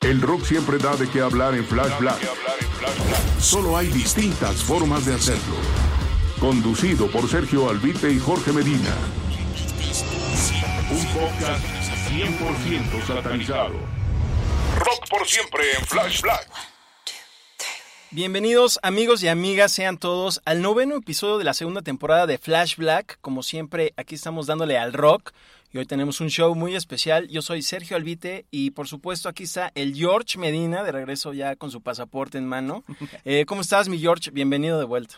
El rock siempre da de qué hablar en Flash Black. Solo hay distintas formas de hacerlo. Conducido por Sergio Albite y Jorge Medina. Un podcast 100% satanizado. Rock por siempre en Flash Black. Bienvenidos amigos y amigas, sean todos al noveno episodio de la segunda temporada de Flash Black. Como siempre, aquí estamos dándole al rock y hoy tenemos un show muy especial. Yo soy Sergio Albite y por supuesto aquí está el George Medina, de regreso ya con su pasaporte en mano. Eh, ¿Cómo estás, mi George? Bienvenido de vuelta.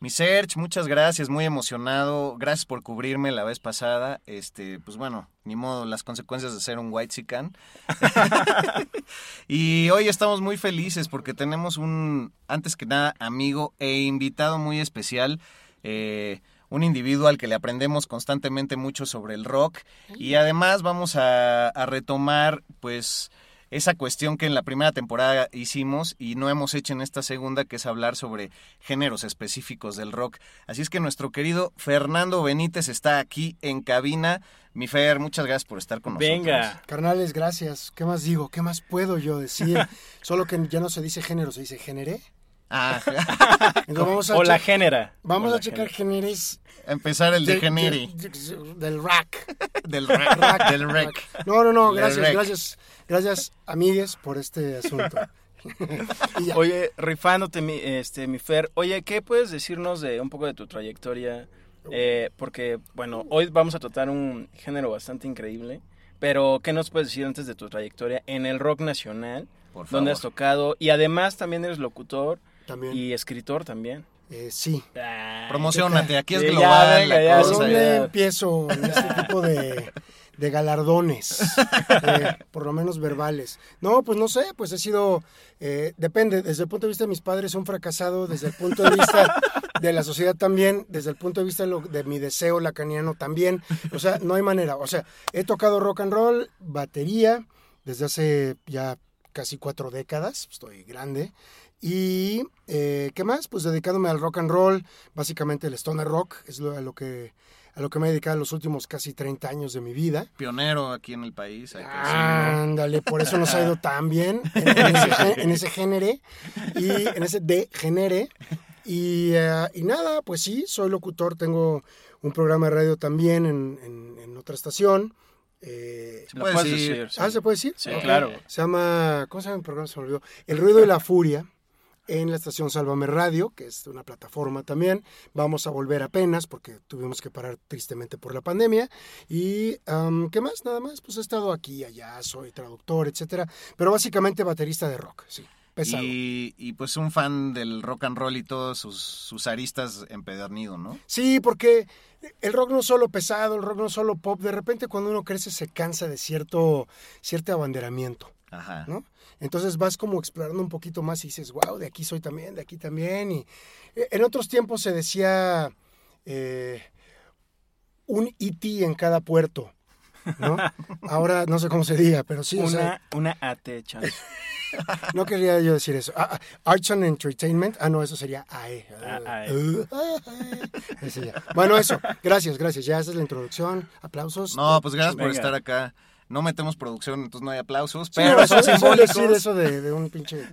Mi Serge, muchas gracias, muy emocionado. Gracias por cubrirme la vez pasada. Este, pues bueno, ni modo, las consecuencias de ser un white sican. y hoy estamos muy felices porque tenemos un, antes que nada, amigo e invitado muy especial. eh, un individuo al que le aprendemos constantemente mucho sobre el rock. Y además vamos a, a retomar, pues, esa cuestión que en la primera temporada hicimos y no hemos hecho en esta segunda, que es hablar sobre géneros específicos del rock. Así es que nuestro querido Fernando Benítez está aquí en cabina. Mi Fer, muchas gracias por estar con nosotros. Venga. Carnales, gracias. ¿Qué más digo? ¿Qué más puedo yo decir? Solo que ya no se dice género, se dice génere. Ah, Entonces vamos a O la génera. Vamos O a checar géneres empezar el de de- Generi. de- de- del rack. Del rec. No, no, no, gracias, rec. gracias, gracias, amigues, por este asunto. Oye, rifándote, mi, este, mi Fer. Oye, ¿qué puedes decirnos de un poco de tu trayectoria? Eh, porque, bueno, hoy vamos a tratar un género bastante increíble. Pero, ¿qué nos puedes decir antes de tu trayectoria en el rock nacional? Por favor. ¿Dónde has tocado? Y además también eres locutor También. y escritor también. Eh, sí. Promocionate, aquí es ya, global ya, ¿Por cosa. sí, dónde ya. empiezo en este tipo de, de galardones? Eh, por lo menos verbales. No, pues no sé, pues he sido, eh, depende, desde el punto de vista de mis padres un fracasado, desde el punto de vista de la sociedad también, desde el punto de vista de, lo- de mi deseo lacaniano también. O sea, no hay manera. O sea, he tocado rock and roll, batería, desde hace ya casi cuatro décadas, estoy grande. Y, eh, ¿qué más? Pues dedicándome al rock and roll, básicamente el stoner rock, es lo- a lo que a lo que me he dedicado los últimos casi 30 años de mi vida. Pionero aquí en el país. hay que Ah. Ándale, por eso nos ha ido tan bien en, en ese, en ese género y en ese de génere. Y, eh, y nada, pues sí, soy locutor, tengo un programa de radio también en, en- en otra estación. Eh, Se ¿Lo puede decir. decir? sí. Ah, ¿se puede decir? Sí, claro. Se llama, ¿cómo se llama el programa? Se me olvidó. El ruido y la furia en la estación Sálvame Radio, que es una plataforma también. Vamos a volver apenas porque tuvimos que parar tristemente por la pandemia. Y, am, ¿qué más? Nada más. Pues he estado aquí, allá, soy traductor, etcétera. Pero básicamente baterista de rock, sí. Pesado. Y, y pues un fan del rock and roll y todos sus, sus aristas empedernido, ¿no? Sí, porque el rock no es solo pesado, el rock no es solo pop. De repente cuando uno crece se cansa de cierto, cierto abanderamiento. Ajá. ¿no? Entonces vas como explorando un poquito más y dices, wow, de aquí soy también, de aquí también. Y eh, en otros tiempos se decía eh, un IT en cada puerto, ¿no? Ahora no sé cómo se diga, pero sí, o sea, Una, una AT, chance. no quería yo decir eso. Ah, ah, Arts and Entertainment, ah, no, eso sería AE. Ah, AE. Uh, ese ya. Bueno, eso, gracias, gracias. Ya esa es la introducción. Aplausos. No, pues gracias por estar acá. No metemos producción, entonces no hay aplausos, Sí, pero no, son suele simbólicos. decir eso de, de un pinche.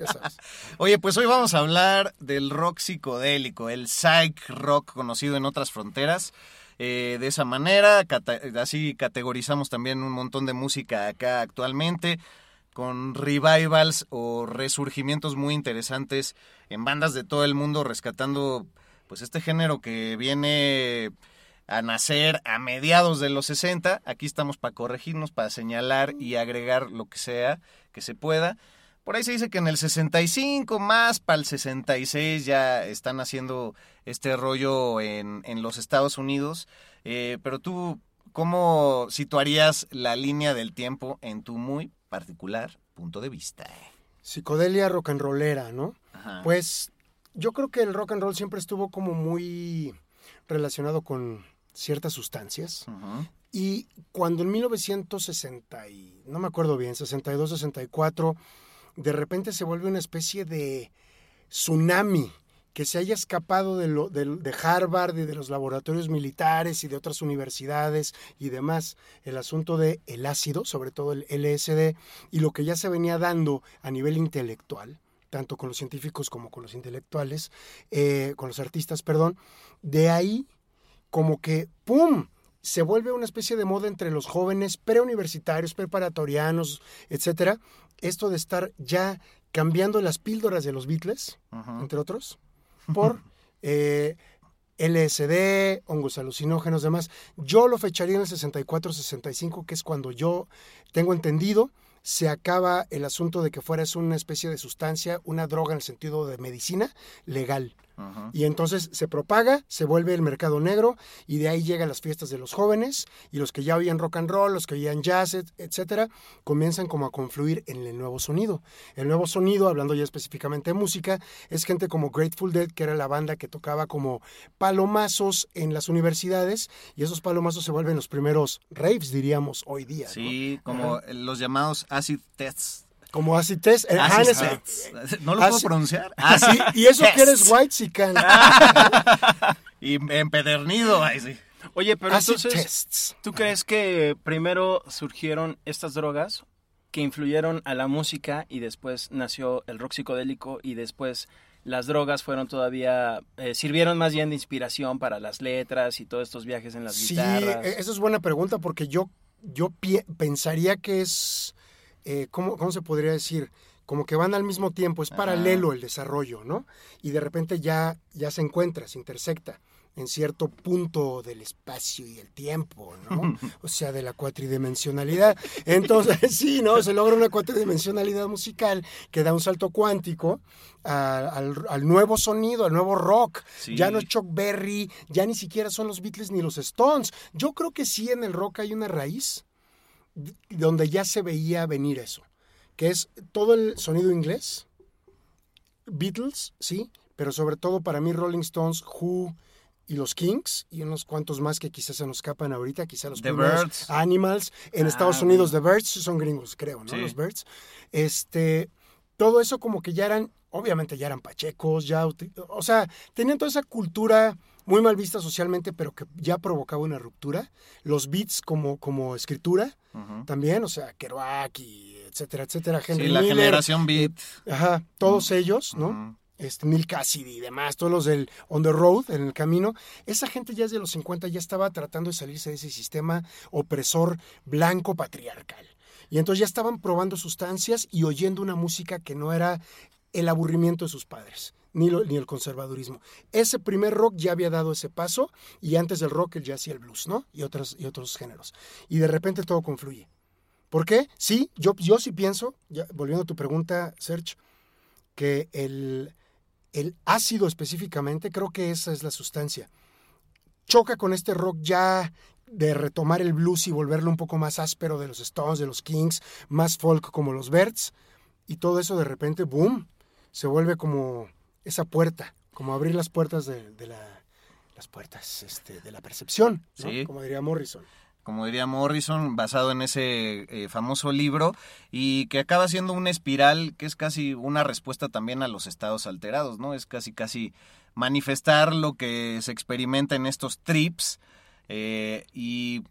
Ya sabes. Oye, pues hoy vamos a hablar del rock psicodélico, el psych rock conocido en otras fronteras. eh, de esa manera. Cata- así categorizamos también un montón de música acá actualmente con revivals o resurgimientos muy interesantes en bandas de todo el mundo rescatando pues este género que viene a nacer a mediados de los 60. Aquí estamos para corregirnos, para señalar y agregar lo que sea que se pueda. Por ahí se dice que en el 65 más para el 66 ya están haciendo este rollo en, en los Estados Unidos. Eh, pero tú, ¿cómo situarías la línea del tiempo en tu muy particular punto de vista? Psicodelia rock and rollera, ¿no? Ajá. Pues yo creo que el rock and roll siempre estuvo como muy relacionado con ciertas sustancias. Y cuando en 1960, y no me acuerdo bien, 62, 64, de repente se vuelve una especie de tsunami que se haya escapado de, lo- de- de Harvard y de los laboratorios militares y de otras universidades y demás, el asunto de el ácido, sobre todo el LSD, y lo que ya se venía dando a nivel intelectual, tanto con los científicos como con los intelectuales, eh, con los artistas, perdón, de ahí como que, ¡pum!, se vuelve una especie de moda entre los jóvenes preuniversitarios, preparatorianos, etcétera, esto de estar ya cambiando las píldoras de los Beatles, entre otros, por eh, LSD, hongos alucinógenos, demás. Yo lo fecharía en el 64-65, que es cuando yo tengo entendido, se acaba el asunto de que fuera es una especie de sustancia, una droga en el sentido de medicina legal. Y entonces se propaga, se vuelve el mercado negro y de ahí llegan las fiestas de los jóvenes y los que ya oían rock and roll, los que oían jazz, et- etcétera, comienzan como a confluir en el nuevo sonido. El nuevo sonido, hablando ya específicamente de música, es gente como Grateful Dead, que era la banda que tocaba como palomazos en las universidades y esos palomazos se vuelven los primeros raves, diríamos, hoy día. ¿no? Sí, como los llamados acid tests. Como acid test. eh, ah. ¿No lo puedo pronunciar? Ah, sí, y eso que eres white chican. Y empedernido, ay, sí. Oye, pero entonces, tests. ¿tú crees que primero surgieron estas drogas que influyeron a la música y después nació el rock psicodélico y después las drogas fueron todavía, eh, sirvieron más bien de inspiración para las letras y todos estos viajes en las Sí, guitarras? e- esa es buena pregunta porque yo, yo pensaría que es, eh, ¿cómo, ¿cómo se podría decir? Como que van al mismo tiempo, es paralelo el desarrollo, ¿no? Y de repente ya, ya se encuentra, se intersecta en cierto punto del espacio y el tiempo, ¿no? O sea, de la cuatridimensionalidad. Entonces, sí, ¿no? Se logra una cuatridimensionalidad musical que da un salto cuántico a- al, al nuevo sonido, al nuevo rock. Sí. Ya no es Chuck Berry, ya ni siquiera son los Beatles ni los Stones. Yo creo que sí en el rock hay una raíz donde ya se veía venir eso, que es todo el sonido inglés, Beatles, sí, pero sobre todo para mí Rolling Stones, Who y los Kings y unos cuantos más que quizás se nos escapan ahorita, quizás los The primeros, Byrds. Animals, en Ah, Estados Unidos The Birds son gringos, creo, ¿no? Sí. Los Birds. Este, todo eso como que ya eran, obviamente ya eran pachecos, ya, o sea, tenían toda esa cultura muy mal vista socialmente, pero que ya provocaba una ruptura. Los beats como, como escritura también, o sea, Kerouac y etcétera, etcétera, Henry Sí, la Miller, generación beat. Ajá, todos ellos, ¿no? Este, Neil Cassidy y demás, todos los del On the Road, en el camino. Esa gente ya desde los 50 ya estaba tratando de salirse de ese sistema opresor blanco patriarcal. Y entonces ya estaban probando sustancias y oyendo una música que no era el aburrimiento de sus padres, ni, ni el conservadurismo. Ese primer rock ya había dado ese paso y antes del rock el jazz y el blues, ¿no? Y, otros y otros géneros. Y de repente todo confluye. ¿Por qué? Sí, yo, yo sí pienso, ya, volviendo a tu pregunta, Serge, que el, el ácido específicamente, creo que esa es la sustancia. Choca con este rock ya de retomar el blues y volverlo un poco más áspero de los Stones, de los Kings, más folk como los Birds, y todo eso de repente, boom, se vuelve como esa puerta, como abrir las puertas de, de la, las puertas este, de la percepción, ¿no? Sí. como diría Morrison. como diría Morrison, basado en ese eh, famoso libro, y que acaba siendo una espiral que es casi una respuesta también a los estados alterados, ¿no? Es casi, casi manifestar lo que se experimenta en estos trips, eh, y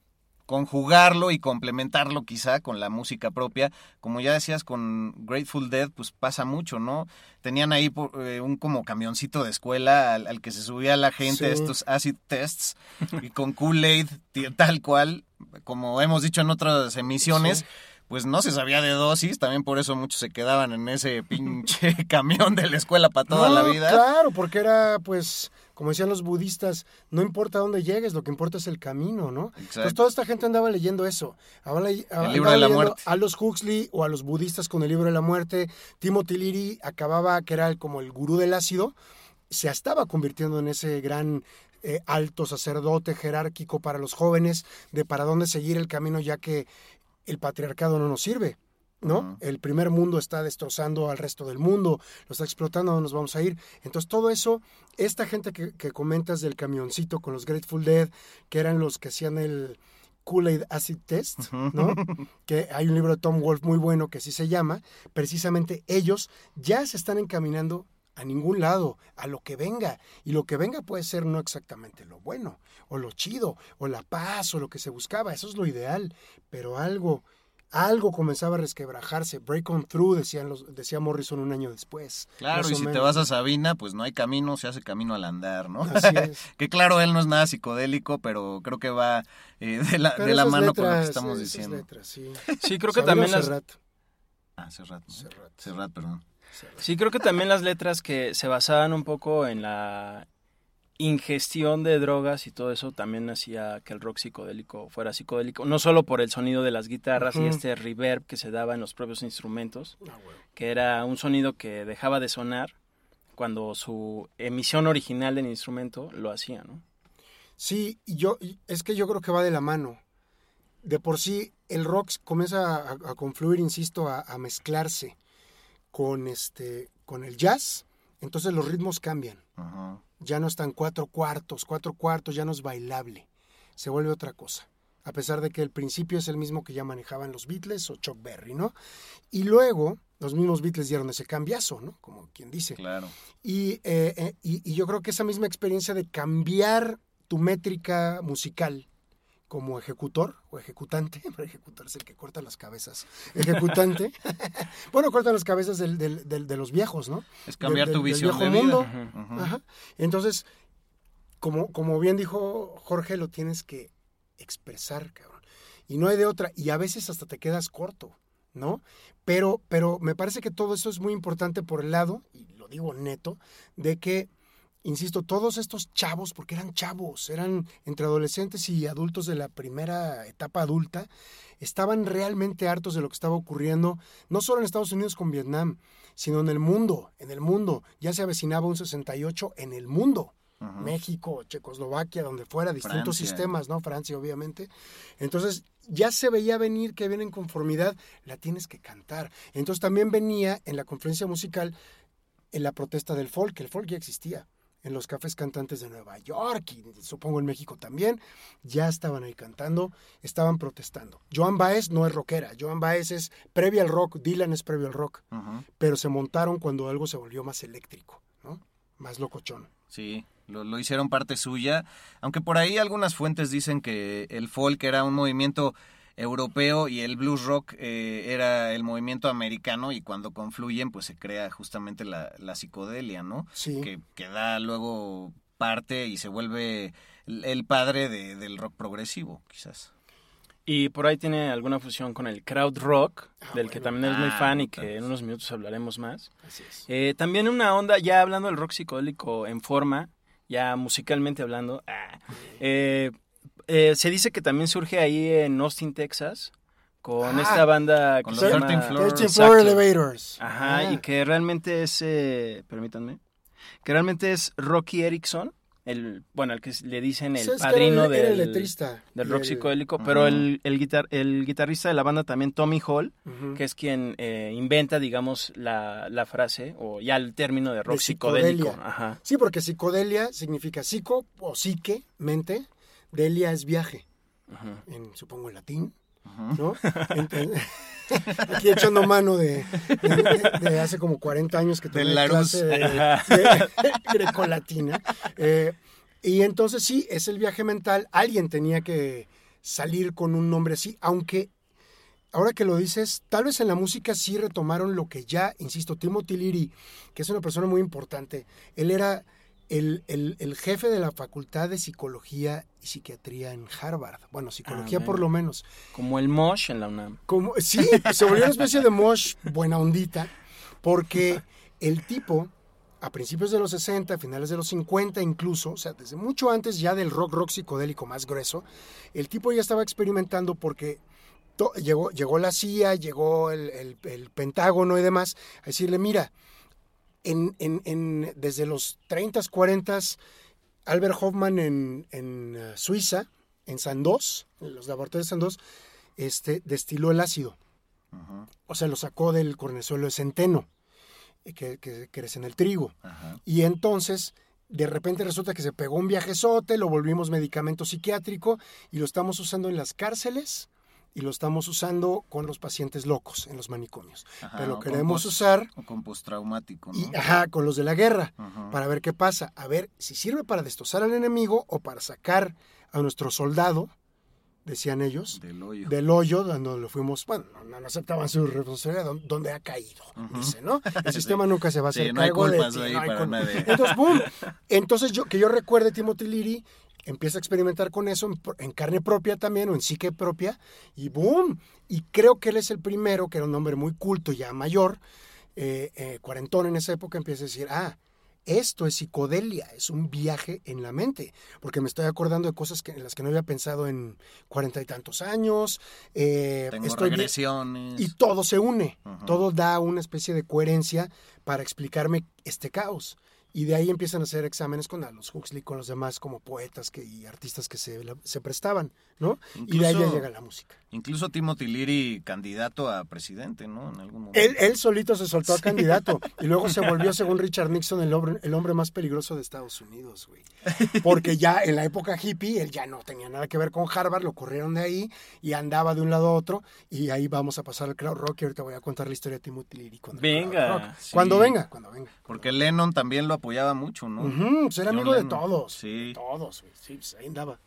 conjugarlo y complementarlo quizá con la música propia. Como ya decías, con Grateful Dead, pues pasa mucho, ¿no? Tenían ahí eh, un como camioncito de escuela al, que se subía la gente a estos acid tests y con Kool-Aid tal cual, como hemos dicho en otras emisiones pues no se sabía de dosis, también por eso muchos se quedaban en ese pinche camión de la escuela para toda la vida. Claro, porque era pues, como decían los budistas, no importa dónde llegues, lo que importa es el camino, ¿no? Exacto. toda esta gente andaba leyendo eso. el libro de la muerte. A los Huxley o a los budistas con el libro de la muerte. Timothy Leary acababa, que era como el gurú del ácido, se estaba convirtiendo en ese gran eh, alto sacerdote jerárquico para los jóvenes de para dónde seguir el camino ya que el patriarcado no nos sirve. ¿no? El primer mundo está destrozando al resto del mundo, lo está explotando, no nos vamos a ir? Entonces todo eso, esta gente que, comentas del camioncito con los Grateful Dead, que eran los que hacían el Kool-Aid Acid Test, ¿no? que hay un libro de Tom Wolfe muy bueno que así se llama, precisamente ellos ya se están encaminando a ningún lado, a lo que venga. Y lo que venga puede ser no exactamente lo bueno, o lo chido, o la paz, o lo que se buscaba. Eso es lo ideal. Pero algo, algo comenzaba a resquebrajarse. Break on through, decían los, decía Morrison un año después. Claro, y si te vas a Sabina, pues no hay camino, se hace camino al andar, ¿no? Así es. que claro, él no es nada psicodélico, pero creo que va eh, de la, de la mano con lo que estamos diciendo. sí. creo que también las... Ah, Serrat. Serrat, perdón. Sí, creo que también las letras que se basaban un poco en la ingestión de drogas y todo eso también hacía que el rock psicodélico fuera psicodélico, no solo por el sonido de las guitarras y este reverb que se daba en los propios instrumentos, ah, que era un sonido que dejaba de sonar cuando su emisión original del instrumento lo hacía, ¿no? Sí, yo es que yo creo que va de la mano. De por sí el rock comienza a, confluir, insisto, a mezclarse con, este, con el jazz, entonces los ritmos cambian. Ya no están cuatro cuartos, cuatro cuartos ya no es bailable, se vuelve otra cosa. A pesar de que el principio es el mismo que ya manejaban los Beatles o Chuck Berry, ¿no? Y luego los mismos Beatles dieron ese cambiazo, ¿no? Como quien dice. Claro. Y, eh, eh, y, y yo creo que esa misma experiencia de cambiar tu métrica musical como ejecutor o ejecutante, pero ejecutor es el que corta las cabezas, ejecutante, bueno, corta las cabezas del, de los viejos, ¿no? Es cambiar tu visión del viejo mundo. Entonces, como, como bien dijo Jorge, lo tienes que expresar, cabrón. Y no hay de otra, y a veces hasta te quedas corto, ¿no? Pero, pero me parece que todo eso es muy importante por el lado, y lo digo neto, de que insisto, todos estos chavos, porque eran chavos, eran entre adolescentes y adultos de la primera etapa adulta, estaban realmente hartos de lo que estaba ocurriendo, no solo en Estados Unidos con Vietnam, sino en el mundo, en el mundo. Ya se avecinaba un 68 en el mundo. México, Checoslovaquia, donde fuera, distintos sistemas, ¿no? Francia, obviamente. Entonces, ya se veía venir que viene en conformidad, la tienes que cantar. Entonces, también venía en la conferencia musical en la protesta del folk, el folk ya existía en los cafés cantantes de Nueva York y supongo en México también, ya estaban ahí cantando, estaban protestando. Joan Baez no es rockera, Joan Baez es previo al rock, Dylan es previo al rock, pero se montaron cuando algo se volvió más eléctrico, ¿no? Más locochón. Sí, lo, lo, hicieron parte suya, aunque por ahí algunas fuentes dicen que el folk era un movimiento europeo y el blues rock eh, era el movimiento americano y cuando confluyen pues se crea justamente la, psicodelia, ¿no? Sí. Que, da luego parte y se vuelve el padre del rock progresivo, quizás. Y por ahí tiene alguna fusión con el crowd rock, ah, del que también es muy ah, fan y que en unos minutos hablaremos más. Así es. Eh, también una onda, ya hablando del rock psicodélico en forma, ya musicalmente hablando, ah, eh, eh, se dice que también surge ahí en Austin, Texas, con ah, esta banda con los se llama Floor. Elevators. Ajá, y ah. que realmente es, eh, permítanme, que realmente es Rocky Erickson, el, bueno, al que le dicen el padrino del, del rock psicodélico, pero el, el, guitar, el guitarrista de la banda también, Tommy Hall, que es quien eh, inventa, digamos, la, la, frase o ya el término de rock psicodélico. Ajá. Sí, porque psicodelia significa psico o psique, mente, Delia es viaje, en, supongo en latín, ¿no? aquí echando mano de, hace como 40 años que tengo clase de, de grecolatina. Eh, y entonces sí, es el viaje mental. Alguien tenía que salir con un nombre así, aunque ahora que lo dices, tal vez en la música sí retomaron lo que ya, insisto, Timothy Leary, que es una persona muy importante, él era el, el- el jefe de la Facultad de Psicología y Psiquiatría en Harvard. Bueno, psicología Ah, por lo menos. Como el Mosh en la UNAM. Como, sí, se volvió una especie de mosh buena ondita, porque el tipo, a principios de los 60, finales de los 50 incluso, o sea, desde mucho antes ya del rock rock psicodélico más grueso, el tipo ya estaba experimentando porque to- llegó, llegó la CIA, llegó el, el- el Pentágono y demás, a decirle, mira, en, en- en- desde los 30, 40, Albert Hoffman en, en, eh, Suiza, en Sandoz, en los laboratorios de Sandoz, este, destiló el ácido. O sea, lo sacó del cornezuelo de centeno, eh, que, que crece en el trigo. Y entonces, de repente resulta que se pegó un viajezote, lo volvimos medicamento psiquiátrico y lo estamos usando en las cárceles y lo estamos usando con los pacientes locos en los manicomios. Ajá, Pero lo queremos post- usar O con postraumático, ¿no? y, ajá, con los de la guerra, Ajá. para ver qué pasa. A ver si sirve para destrozar al enemigo o para sacar a nuestro soldado, decían ellos, Del hoyo. del hoyo donde lo fuimos, bueno, no, no aceptaban su responsabilidad, don- donde ha caído, dice, ¿no? El sistema nunca se va a Sí, hacer no cargo culpas ahí no hay para culpa. nadie. Entonces, boom. Entonces, yo, que yo recuerde, Timothy Leary empieza a experimentar con eso en, carne propia también, o en psique propia, y boom. Y creo que él es el primero, que era un hombre muy culto, ya mayor, eh, eh, cuarentón en esa época, empieza a decir, ah, esto es psicodelia, es un viaje en la mente, porque me estoy acordando de cosas que, en las que no había pensado en cuarenta y tantos años. eh, Tengo estoy regresiones. y todo se une, todo da una especie de coherencia para explicarme este caos. Y de ahí empiezan a hacer exámenes con Aldous Huxley, con los demás como poetas que, y artistas que se, la- se prestaban, ¿no? y de ahí ya llega la música. Incluso Timothy Leary, candidato a presidente, ¿no? En algún momento. Él, él solito se soltó a candidato y luego se volvió, según Richard Nixon, el hombre, el hombre más peligroso de Estados Unidos, güey. Porque ya en la época hippie, él ya no tenía nada que ver con Harvard, lo corrieron de ahí y andaba de un lado a otro. Y ahí vamos a pasar al crowd rock y ahorita voy a contar la historia de Timothy Leary. el Venga, sí. Cuando venga, cuando venga. Porque Lennon también lo apoyaba mucho, ¿no? Pues era John amigo de todos. Sí. Todos, güey. Sí, pues ahí andaba.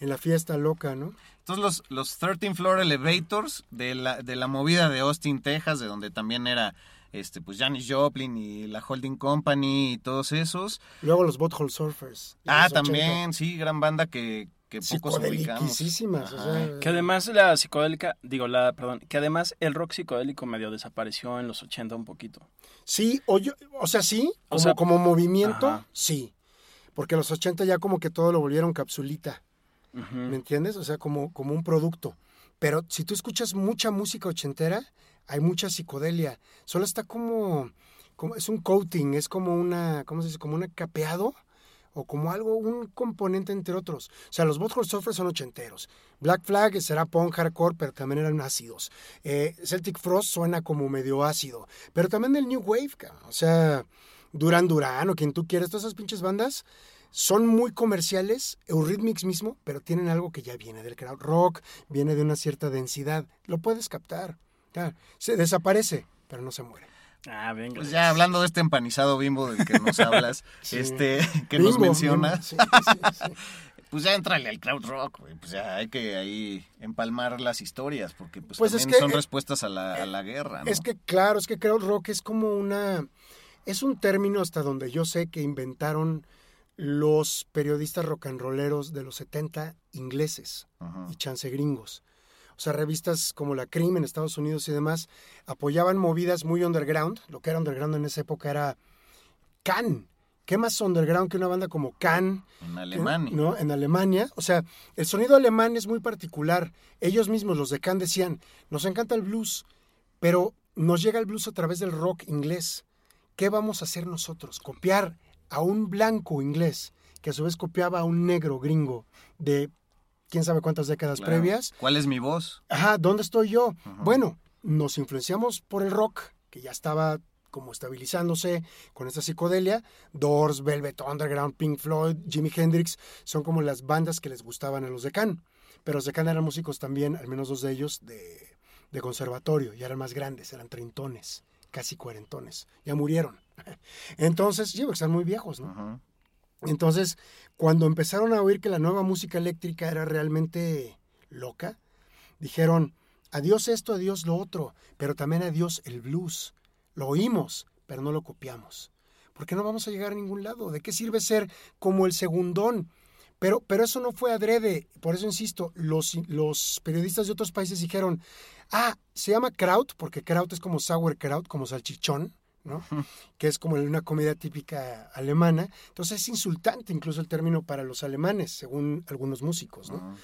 En la fiesta loca, ¿no? Entonces los, los 13 Floor Elevators de la, de la movida de Austin, Texas, de donde también era este pues Janis Joplin y la Holding Company y todos esos. Luego los Butthole Surfers. Ah, los 80. también, sí, gran banda que, que pocos ubicamos. O sea, Que además la psicodélica, digo, la, perdón, que además el rock psicodélico medio desapareció en los 80 un poquito. Sí, o, yo- o sea, sí, O como, sea, como movimiento, ajá. sí. Porque los 80 ya como que todo lo volvieron capsulita. ¿me entiendes? O sea, como, como un producto. Pero si tú escuchas mucha música ochentera, hay mucha psicodelia. Solo está como, como es un coating, es como una, ¿cómo se dice? Como un capeado o como algo, un componente entre otros. O sea, los Butthole Surfers son ochenteros. Black Flag será punk hardcore, pero también eran ácidos. Eh, Celtic Frost suena como medio ácido. Pero también el New Wave. O sea, Duran Duran o quien tú quieras, todas esas pinches bandas son muy comerciales, Eurythmics mismo, pero tienen algo que ya viene del crowd rock, viene de una cierta densidad. Lo puedes captar. Se desaparece, pero no se muere. Ah, venga. Pues ya hablando de este empanizado bimbo del que nos hablas, Sí. este, que nos mencionas, bimbo, sí, sí, sí. pues ya entrale al crowd rock, güey. Pues ya hay que ahí empalmar las historias, porque pues, Pues es también que, son eh, respuestas a la, a la guerra, ¿no? Es que claro, es que crowd rock es como una es un término hasta donde yo sé que inventaron los periodistas rock and rolleros de los 70 ingleses y chance gringos. O sea, revistas como la Cream en Estados Unidos y demás apoyaban movidas muy underground. Lo que era underground en esa época era Can. ¿Qué más underground que una banda como Can? En Alemania. ¿no? En Alemania. O sea, el sonido alemán es muy particular. Ellos mismos, los de Can, decían, nos encanta el blues, pero nos llega el blues a través del rock inglés. ¿Qué vamos a hacer nosotros? Copiar a un blanco inglés, que a su vez copiaba a un negro gringo de quién sabe cuántas décadas Claro. previas. ¿Cuál es mi voz? Ajá, ¿dónde estoy yo? Bueno, nos influenciamos por el rock, que ya estaba como estabilizándose con esta psicodelia. Doors, Velvet Underground, Pink Floyd, Jimi Hendrix, son como las bandas que les gustaban a los de Can. Pero los de Can eran músicos también, al menos dos de ellos, de, de conservatorio, ya eran más grandes, eran treintones, casi cuarentones, ya murieron. Entonces, sí, porque están muy viejos, ¿no? Entonces, cuando empezaron a oír que la nueva música eléctrica era realmente loca, dijeron, adiós esto, adiós lo otro, pero también adiós el blues. Lo oímos, pero no lo copiamos. Porque no vamos a llegar a ningún lado. ¿De qué sirve ser como el segundón? Pero, pero eso no fue adrede. Por eso insisto, los, los periodistas de otros países dijeron, ah, se llama kraut, porque kraut es como sauerkraut, como salchichón, ¿no? que es como una comida típica alemana. Entonces es insultante incluso el término para los alemanes, según algunos músicos. ¿no?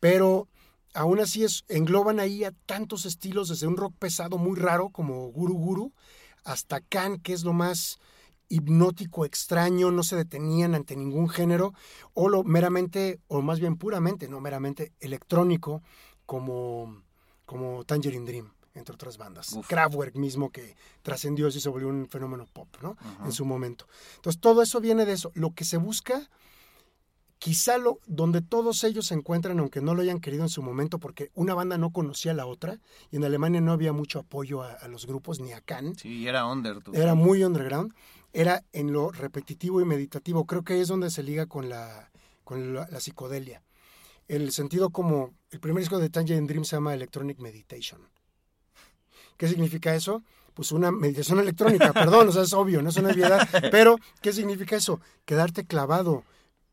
Pero aún así es, engloban ahí a tantos estilos, desde un rock pesado muy raro como Guru Guru, hasta Can, que es lo más hipnótico, extraño, no se detenían ante ningún género, o lo meramente, o más bien puramente, no meramente electrónico, como, como Tangerine Dream, entre otras bandas. Kraftwerk mismo que trascendió y se volvió un fenómeno pop, ¿no? En su momento. Entonces, todo eso viene de eso. Lo que se busca quizá lo, donde todos ellos se encuentran, aunque no lo hayan querido en su momento, porque una banda no conocía a la otra, y en Alemania no había mucho apoyo a, a los grupos, ni a Can. Sí, era under. tú Era muy underground. Era en lo repetitivo y meditativo. Creo que es donde se liga con la, con la, la psicodelia. El sentido como, el primer disco de Tangerine Dream se llama Electronic Meditation. ¿Qué significa eso? Pues una meditación electrónica, perdón, o sea, es obvio, no es una obviedad, pero ¿qué significa eso? Quedarte clavado,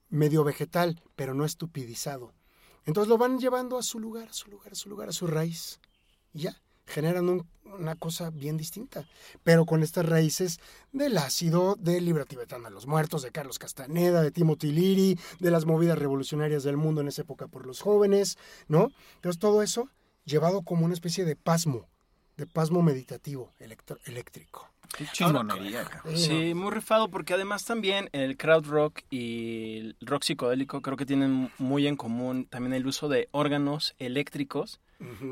medio vegetal, pero no estupidizado. Entonces lo van llevando a su lugar, a su lugar, a su lugar, a su raíz. Y ya, generan un- una cosa bien distinta. Pero con estas raíces del ácido, del libro tibetano de los muertos, de Carlos Castaneda, de Timothy Leary, de las movidas revolucionarias del mundo en esa época por los jóvenes, ¿no? Entonces todo eso llevado como una especie de pasmo, de pasmo meditativo electro- eléctrico. Qué chingonería, cabrón. Sí, muy rifado porque además también el crowd rock y el rock psicodélico creo que tienen muy en común también el uso de órganos eléctricos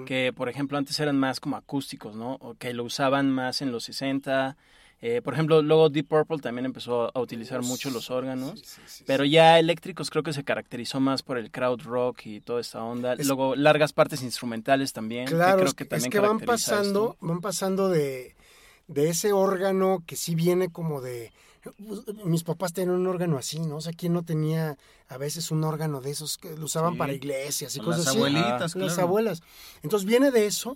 que por ejemplo antes eran más como acústicos, ¿no? O que lo usaban más en los 60. Eh, por ejemplo, luego Deep Purple también empezó a utilizar mucho los órganos. Sí, sí, sí, Pero ya eléctricos creo que se caracterizó más por el crowd rock y toda esta onda. Es- Luego largas partes instrumentales también. que Claro, creo es que, es van pasando, esto. van pasando de, de ese órgano que sí viene como de... Mis papás tenían un órgano así, ¿no? O sea, ¿quién no tenía a veces un órgano de esos que lo usaban Sí. para iglesias y Con cosas las así? abuelitas, Las claro. abuelas. Entonces viene de eso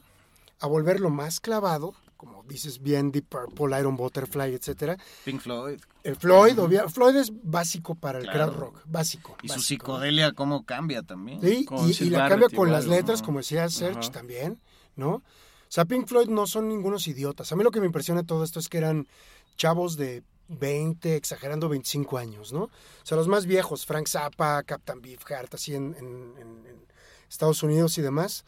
a volverlo más clavado, como dices bien, Deep Purple, Iron Butterfly, etcétera. Pink Floyd. El Floyd, obvia- Floyd es básico para el Claro. crowd rock, básico. Y su psicodelia, cómo cambia también. Sí, Con y, la cambia con igual, las letras, como decía Serge Ajá. también, ¿no? O sea, Pink Floyd no son ningunos idiotas. A mí lo que me impresiona de todo esto es que eran chavos de 20, exagerando 25 años, ¿no? O sea, los más viejos, Frank Zappa, Captain Beefheart, así en, en- en- en Estados Unidos y demás.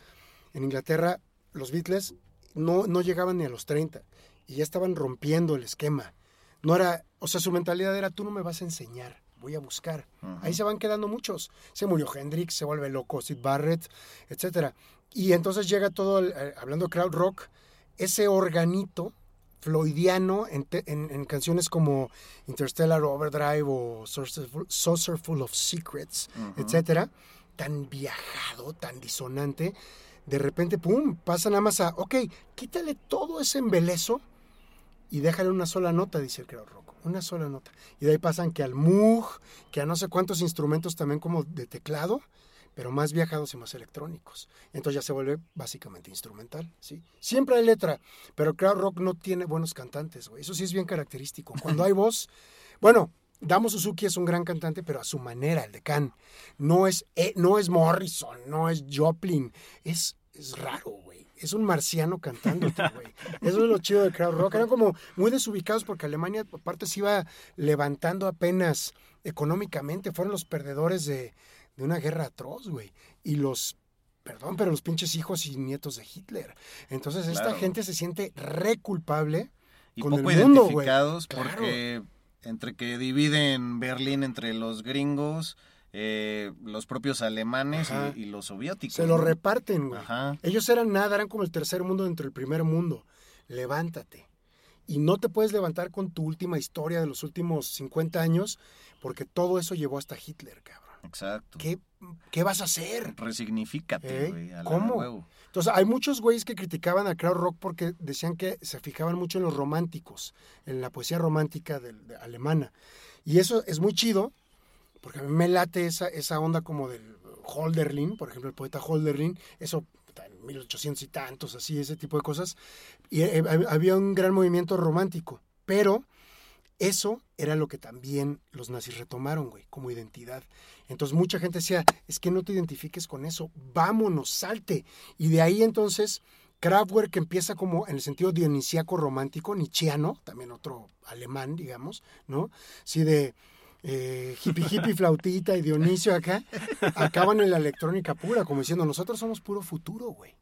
En Inglaterra, los Beatles no, no llegaban ni a los 30 y ya estaban rompiendo el esquema. No era, o sea, su mentalidad era, tú no me vas a enseñar, voy a buscar. Ahí se van quedando muchos. Se murió Hendrix, se vuelve loco Sid Barrett, etcétera. Y entonces llega todo, el- eh, hablando de crowd rock, ese organito floydiano en, te- en- en canciones como Interstellar Overdrive o Saucerful, Saucerful of Secrets, etcétera, tan viajado, tan disonante, de repente, pum, pasa nada más a, ok, quítale todo ese embelezo y déjale una sola nota, dice el crowd rock, una sola nota. Y de ahí pasan que al Moog, que a no sé cuántos instrumentos también como de teclado, pero más viajados y más electrónicos. Entonces ya se vuelve básicamente instrumental, ¿sí? Siempre hay letra, pero crowd rock no tiene buenos cantantes, güey. Eso sí es bien característico. Cuando hay voz, bueno, Damo Suzuki es un gran cantante, pero a su manera, el de Can. No es, eh, no es Morrison, no es Joplin, es, es raro, güey. Es un marciano cantando, güey. Eso es lo chido del crowd rock. Eran como muy desubicados porque Alemania, aparte, se iba levantando apenas económicamente. Fueron los perdedores de, de una guerra atroz, güey. Y los, perdón, pero los pinches hijos y nietos de Hitler. Entonces, esta Claro. gente se siente re culpable Y con poco el mundo, identificados Claro. porque entre que dividen Berlín entre los gringos, eh, los propios alemanes y, y los soviéticos. Se lo reparten, güey. Ajá. Ellos eran nada, eran como el tercer mundo dentro del primer mundo. Levántate. Y no te puedes levantar con tu última historia de los últimos 50 años, porque todo eso llevó hasta Hitler, cabrón. Exacto. ¿Qué, qué vas a hacer? Resignificate, ¿Eh? güey. a ¿Cómo? Entonces, hay muchos güeyes que criticaban al crowd rock porque decían que se fijaban mucho en los románticos, en la poesía romántica de, alemana. Y eso es muy chido, porque a mí me late esa, esa onda como del Holderlin, por ejemplo, el poeta Holderlin, eso en 1800 y tantos, así, ese tipo de cosas. Y eh, había un gran movimiento romántico, pero eso era lo que también los nazis retomaron, güey, como identidad. Entonces mucha gente decía, es que no te identifiques con eso, vámonos, salte. Y de ahí entonces Kraftwerk empieza como en el sentido dionisíaco romántico, nietzscheano, también otro alemán, digamos, ¿no? Sí, de eh, hippie hippie flautita y Dionisio acá, acaban en la electrónica pura, como diciendo, nosotros somos puro futuro, güey.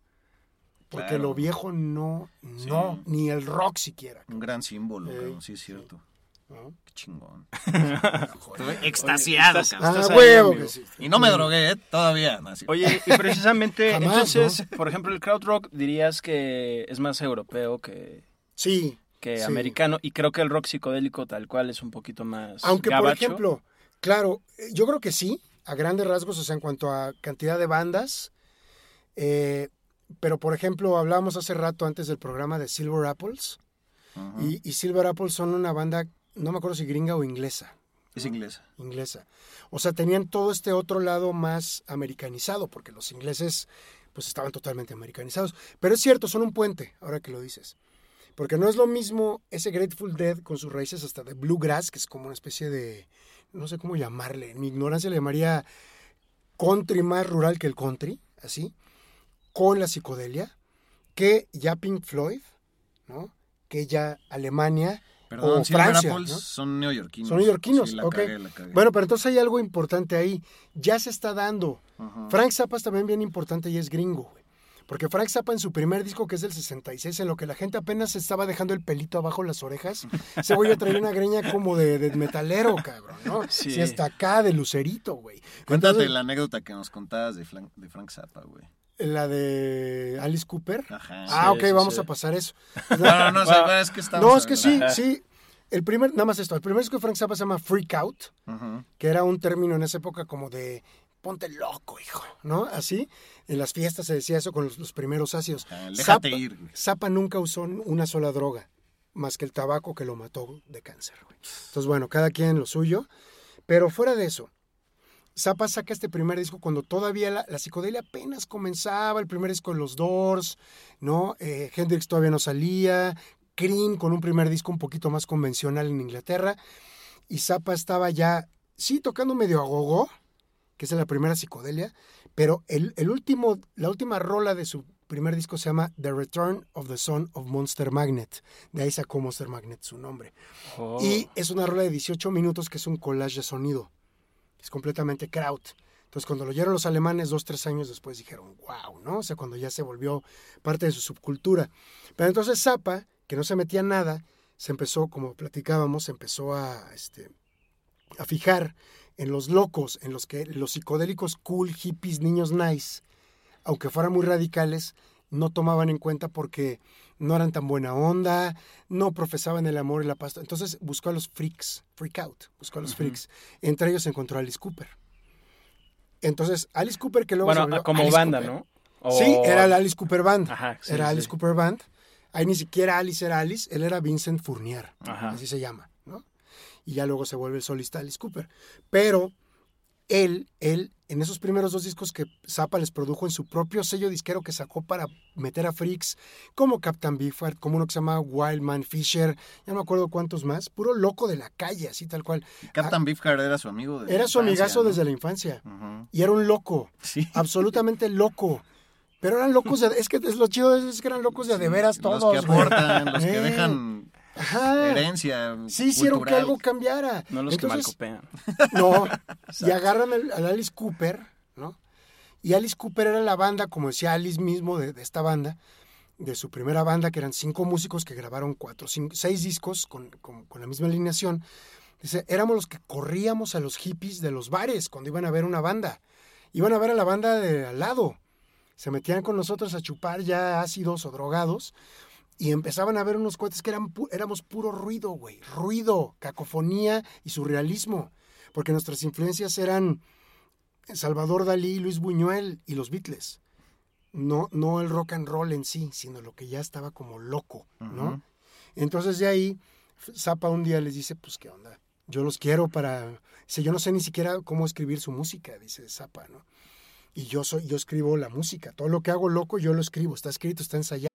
Porque lo viejo no, no, ni el rock siquiera. Un gran símbolo, eh, sí es cierto. Qué chingón. Estoy extasiado. ah, huevo que sí. Y no me drogué, ¿eh? todavía. Oye, y precisamente, entonces, por ejemplo, el crowd rock dirías que es más europeo que... Sí, que americano. Y creo que el rock psicodélico tal cual es un poquito más. Aunque, por ejemplo, claro, yo creo que sí, a grandes rasgos, o sea, en cuanto a cantidad de bandas. Eh, pero, por ejemplo, hablábamos hace rato antes del programa de Silver Apples. y, Silver Apples son una banda, no me acuerdo si gringa o inglesa. Es inglesa. Inglesa. O sea, tenían todo este otro lado más americanizado, porque los ingleses pues estaban totalmente americanizados. Pero es cierto, son un puente, ahora que lo dices. Porque no es lo mismo ese Grateful Dead con sus raíces hasta de bluegrass, que es como una especie de, no sé cómo llamarle, en mi ignorancia le llamaría country más rural que el country, así, con la psicodelia, que ya Pink Floyd, ¿no? Que ya Alemania, Perdón, o Francia, son neoyorquinos. Son neoyorquinos, ok. Bueno, pero entonces hay algo importante ahí. Ya se está dando. Frank Zappa es también bien importante y es gringo, güey. Porque Frank Zappa en su primer disco, que es del 66, en lo que la gente apenas estaba dejando el pelito abajo las orejas, ese güey ya traía una greña como de, metalero, cabrón, ¿no? Sí. sí. hasta acá, de lucerito, güey. Cuéntate la anécdota que nos contabas de, de Frank Zappa, güey. La de Alice Cooper. Ajá, ah, ok, vamos a pasar eso. No, no, no, es que estamos... No, es que sí, sí. El primer, nada más esto, el primer disco de Frank Zappa se llama Freak Out, que era un término en esa época como de ponte loco, hijo, ¿no? Así, en las fiestas se decía eso con los, primeros ácidos. Ah, déjate ir. Zappa nunca usó una sola droga, más que el tabaco que lo mató de cáncer, güey. Entonces, bueno, cada quien lo suyo. Pero fuera de eso, Zappa saca este primer disco cuando todavía la, psicodelia apenas comenzaba, el primer disco de los Doors, ¿no? Eh, Hendrix todavía no salía, Cream con un primer disco un poquito más convencional en Inglaterra, y Zappa estaba ya, sí, tocando medio agogó, que es la primera psicodelia, pero el, último, la última rola de su primer disco se llama The Return of the Son of Monster Magnet. De ahí sacó Monster Magnet su nombre. Oh. Y es una rola de 18 minutos que es un collage de sonido. Es completamente kraut. Entonces, cuando lo oyeron los alemanes, dos, tres años después dijeron, wow, ¿no? O sea, cuando ya se volvió parte de su subcultura. Pero entonces Zappa, que no se metía nada, se empezó, como platicábamos, se empezó a, este, a fijar en los locos, en los que los psicodélicos cool, hippies, niños nice, aunque fueran muy radicales, no tomaban en cuenta porque no eran tan buena onda, no profesaban el amor y la paz. Entonces buscó a los freaks, freak out, buscó a los freaks. Entre ellos encontró a Alice Cooper. Entonces, Alice Cooper que luego... Bueno, como banda, ¿no? Sí, era la Alice Cooper Band. era Alice Cooper Band. Ahí ni siquiera Alice era Alice, él era Vincent Fournier, así se llama y ya luego se vuelve el solista Alice Cooper. Pero él, él, en esos primeros dos discos que Zappa les produjo en su propio sello disquero que sacó para meter a freaks, como Captain Beefheart, como uno que se llama Wildman Fisher, ya no me acuerdo cuántos más, puro loco de la calle, así tal cual. Captain ah, Beefheart era su amigo. De era su amigazo desde la infancia. Y era un loco, sí. absolutamente loco. Pero eran locos de, es que lo chido es que eran locos de, de veras todos. Los que aportan, los que dejan herencia. Sí hicieron que algo cambiara. No los que malcopean. No, y agarran al, Alice Cooper, ¿no? Y Alice Cooper era la banda, como decía Alice mismo de, esta banda, de su primera banda, que eran cinco músicos que grabaron cuatro, cinco, seis discos con, con, la misma alineación. Dice, éramos los que corríamos a los hippies de los bares cuando iban a ver una banda. Iban a ver a la banda de al lado. Se metían con nosotros a chupar ya ácidos o drogados y empezaban a ver unos cohetes que eran éramos puro ruido, güey. Ruido, cacofonía y surrealismo. Porque nuestras influencias eran Salvador Dalí, Luis Buñuel y los Beatles. No, no el rock and roll en sí, sino lo que ya estaba como loco, ¿no? Entonces de ahí, Zappa un día les dice, pues qué onda, yo los quiero para... Dice, yo no sé ni siquiera cómo escribir su música, dice Zappa, ¿no? y yo soy, yo escribo la música. Todo lo que hago loco, yo lo escribo. Está escrito, está ensayado.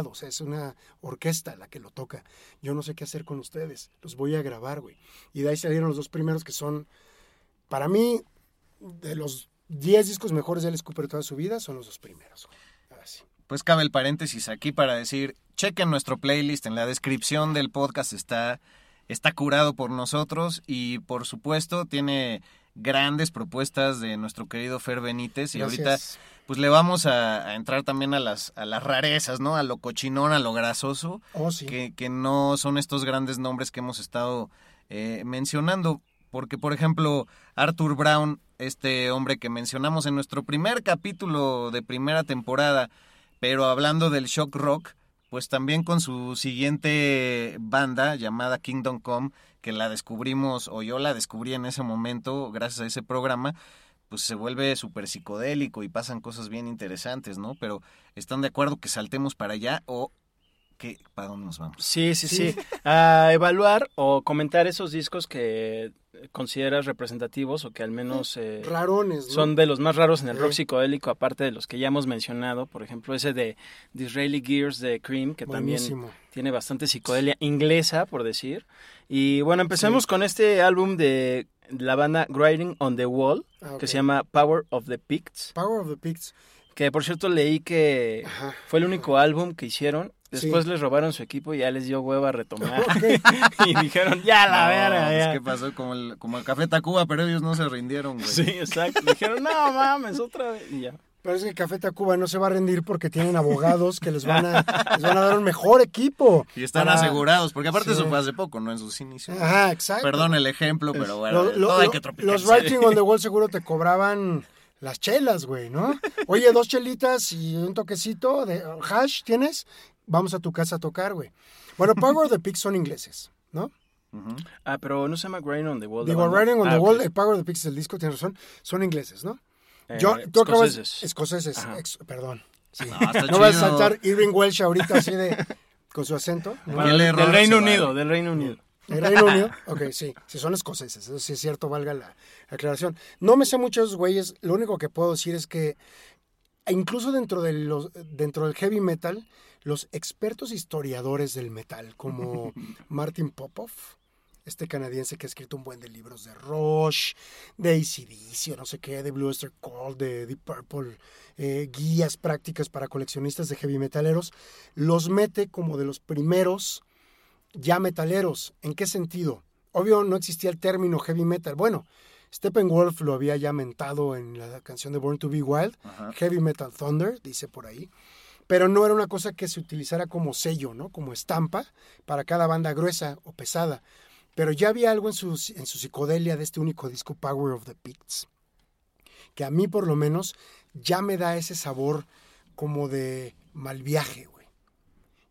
O sea, es una orquesta la que lo toca. Yo no sé qué hacer con ustedes. Los voy a grabar, güey. Y de ahí salieron los dos primeros que son, para mí, de los 10 discos mejores de Alice Cooper de toda su vida, son los dos primeros. Así. Pues cabe el paréntesis aquí para decir, chequen nuestro playlist, en la descripción del podcast está, está curado por nosotros y por supuesto tiene grandes propuestas de nuestro querido Fer Benítez y ahorita. Pues le vamos a, a entrar también a las, a las rarezas, ¿no? A lo cochinón, a lo grasoso, Oh, sí. que, que no son estos grandes nombres que hemos estado eh, mencionando. Porque, por ejemplo, Arthur Brown, este hombre que mencionamos en nuestro primer capítulo de primera temporada, pero hablando del shock rock, pues también con su siguiente banda llamada Kingdom Come, que la descubrimos, o yo la descubrí en ese momento, gracias a ese programa, pues se vuelve súper psicodélico y pasan cosas bien interesantes, ¿no? Pero ¿están de acuerdo que saltemos para allá o que para dónde nos vamos? Sí, sí, sí. A evaluar o comentar esos discos que consideras representativos o que al menos eh, Rarones, ¿no? son de los más raros en el rock psicodélico, aparte de los que ya hemos mencionado. Por ejemplo, ese de Disraeli Gears de Cream, que Buenísimo. también tiene bastante psicodelia inglesa, por decir. Y bueno, empecemos con este álbum de la banda Grinding on the Wall, Ah, que se llama Power of the Picts. Power of the Pigs. Que por cierto leí que Ajá. fue el único álbum que hicieron. Después Sí. les robaron su equipo y ya les dio hueva a retomar. Y dijeron, ya la No, verga, ya. ¿Qué pasó? Como el, como el Café Tacuba, pero ellos no se rindieron, güey. Sí, exacto. Dijeron, no mames, otra vez. Y ya. Pero es que Café Tacuba no se va a rendir porque tienen abogados que les van a, les van a dar un mejor equipo. Y están para- asegurados, porque aparte Sí. eso fue hace poco, ¿no? En sus inicios. Ajá, exacto. Perdón el ejemplo, pero bueno, Lo- lo- todo hay que los. Writing on the Wall seguro te cobraban las chelas, güey, ¿no? Oye, dos chelitas y un toquecito de hash, ¿tienes? Vamos a tu casa a tocar, güey. Bueno, Power of the Pigs son ingleses, ¿no? Ah, pero no se llama Grind on the Wall. Digo? Writing on Ah, the ok. Wall, el Power of the Pigs es el disco, tienes razón, son ingleses, ¿no? Eh, Yo, tú acabas... escoceses. Escoceses, Ajá. ex- perdón. Sí. No, No vas a saltar Irving Welsh ahorita así de... con su acento. del Reino Unido, del Reino Unido. ¿El Reino Unido? Ok, sí. Si son escoceses, eso sí es cierto, valga la aclaración. No me sé mucho de esos güeyes, lo único que puedo decir es que incluso dentro, de los, dentro del heavy metal, los expertos historiadores del metal, como Martin Popoff, este canadiense que ha escrito un buen de libros de Rush, de ACDC, o no sé qué, de Blue Oyster Cult, de Deep Purple, eh, guías prácticas para coleccionistas de heavy metaleros, los mete como de los primeros ya metaleros. ¿En qué sentido? Obvio no existía el término heavy metal. Bueno, Steppenwolf lo había ya mentado en la canción de Born to Be Wild, Heavy Metal Thunder, dice por ahí. Pero no era una cosa que se utilizara como sello, ¿no? Como estampa para cada banda gruesa o pesada. Pero ya había algo en su, en su psicodelia de este único disco Power of the Pits, que a mí por lo menos ya me da ese sabor como de mal viaje, güey.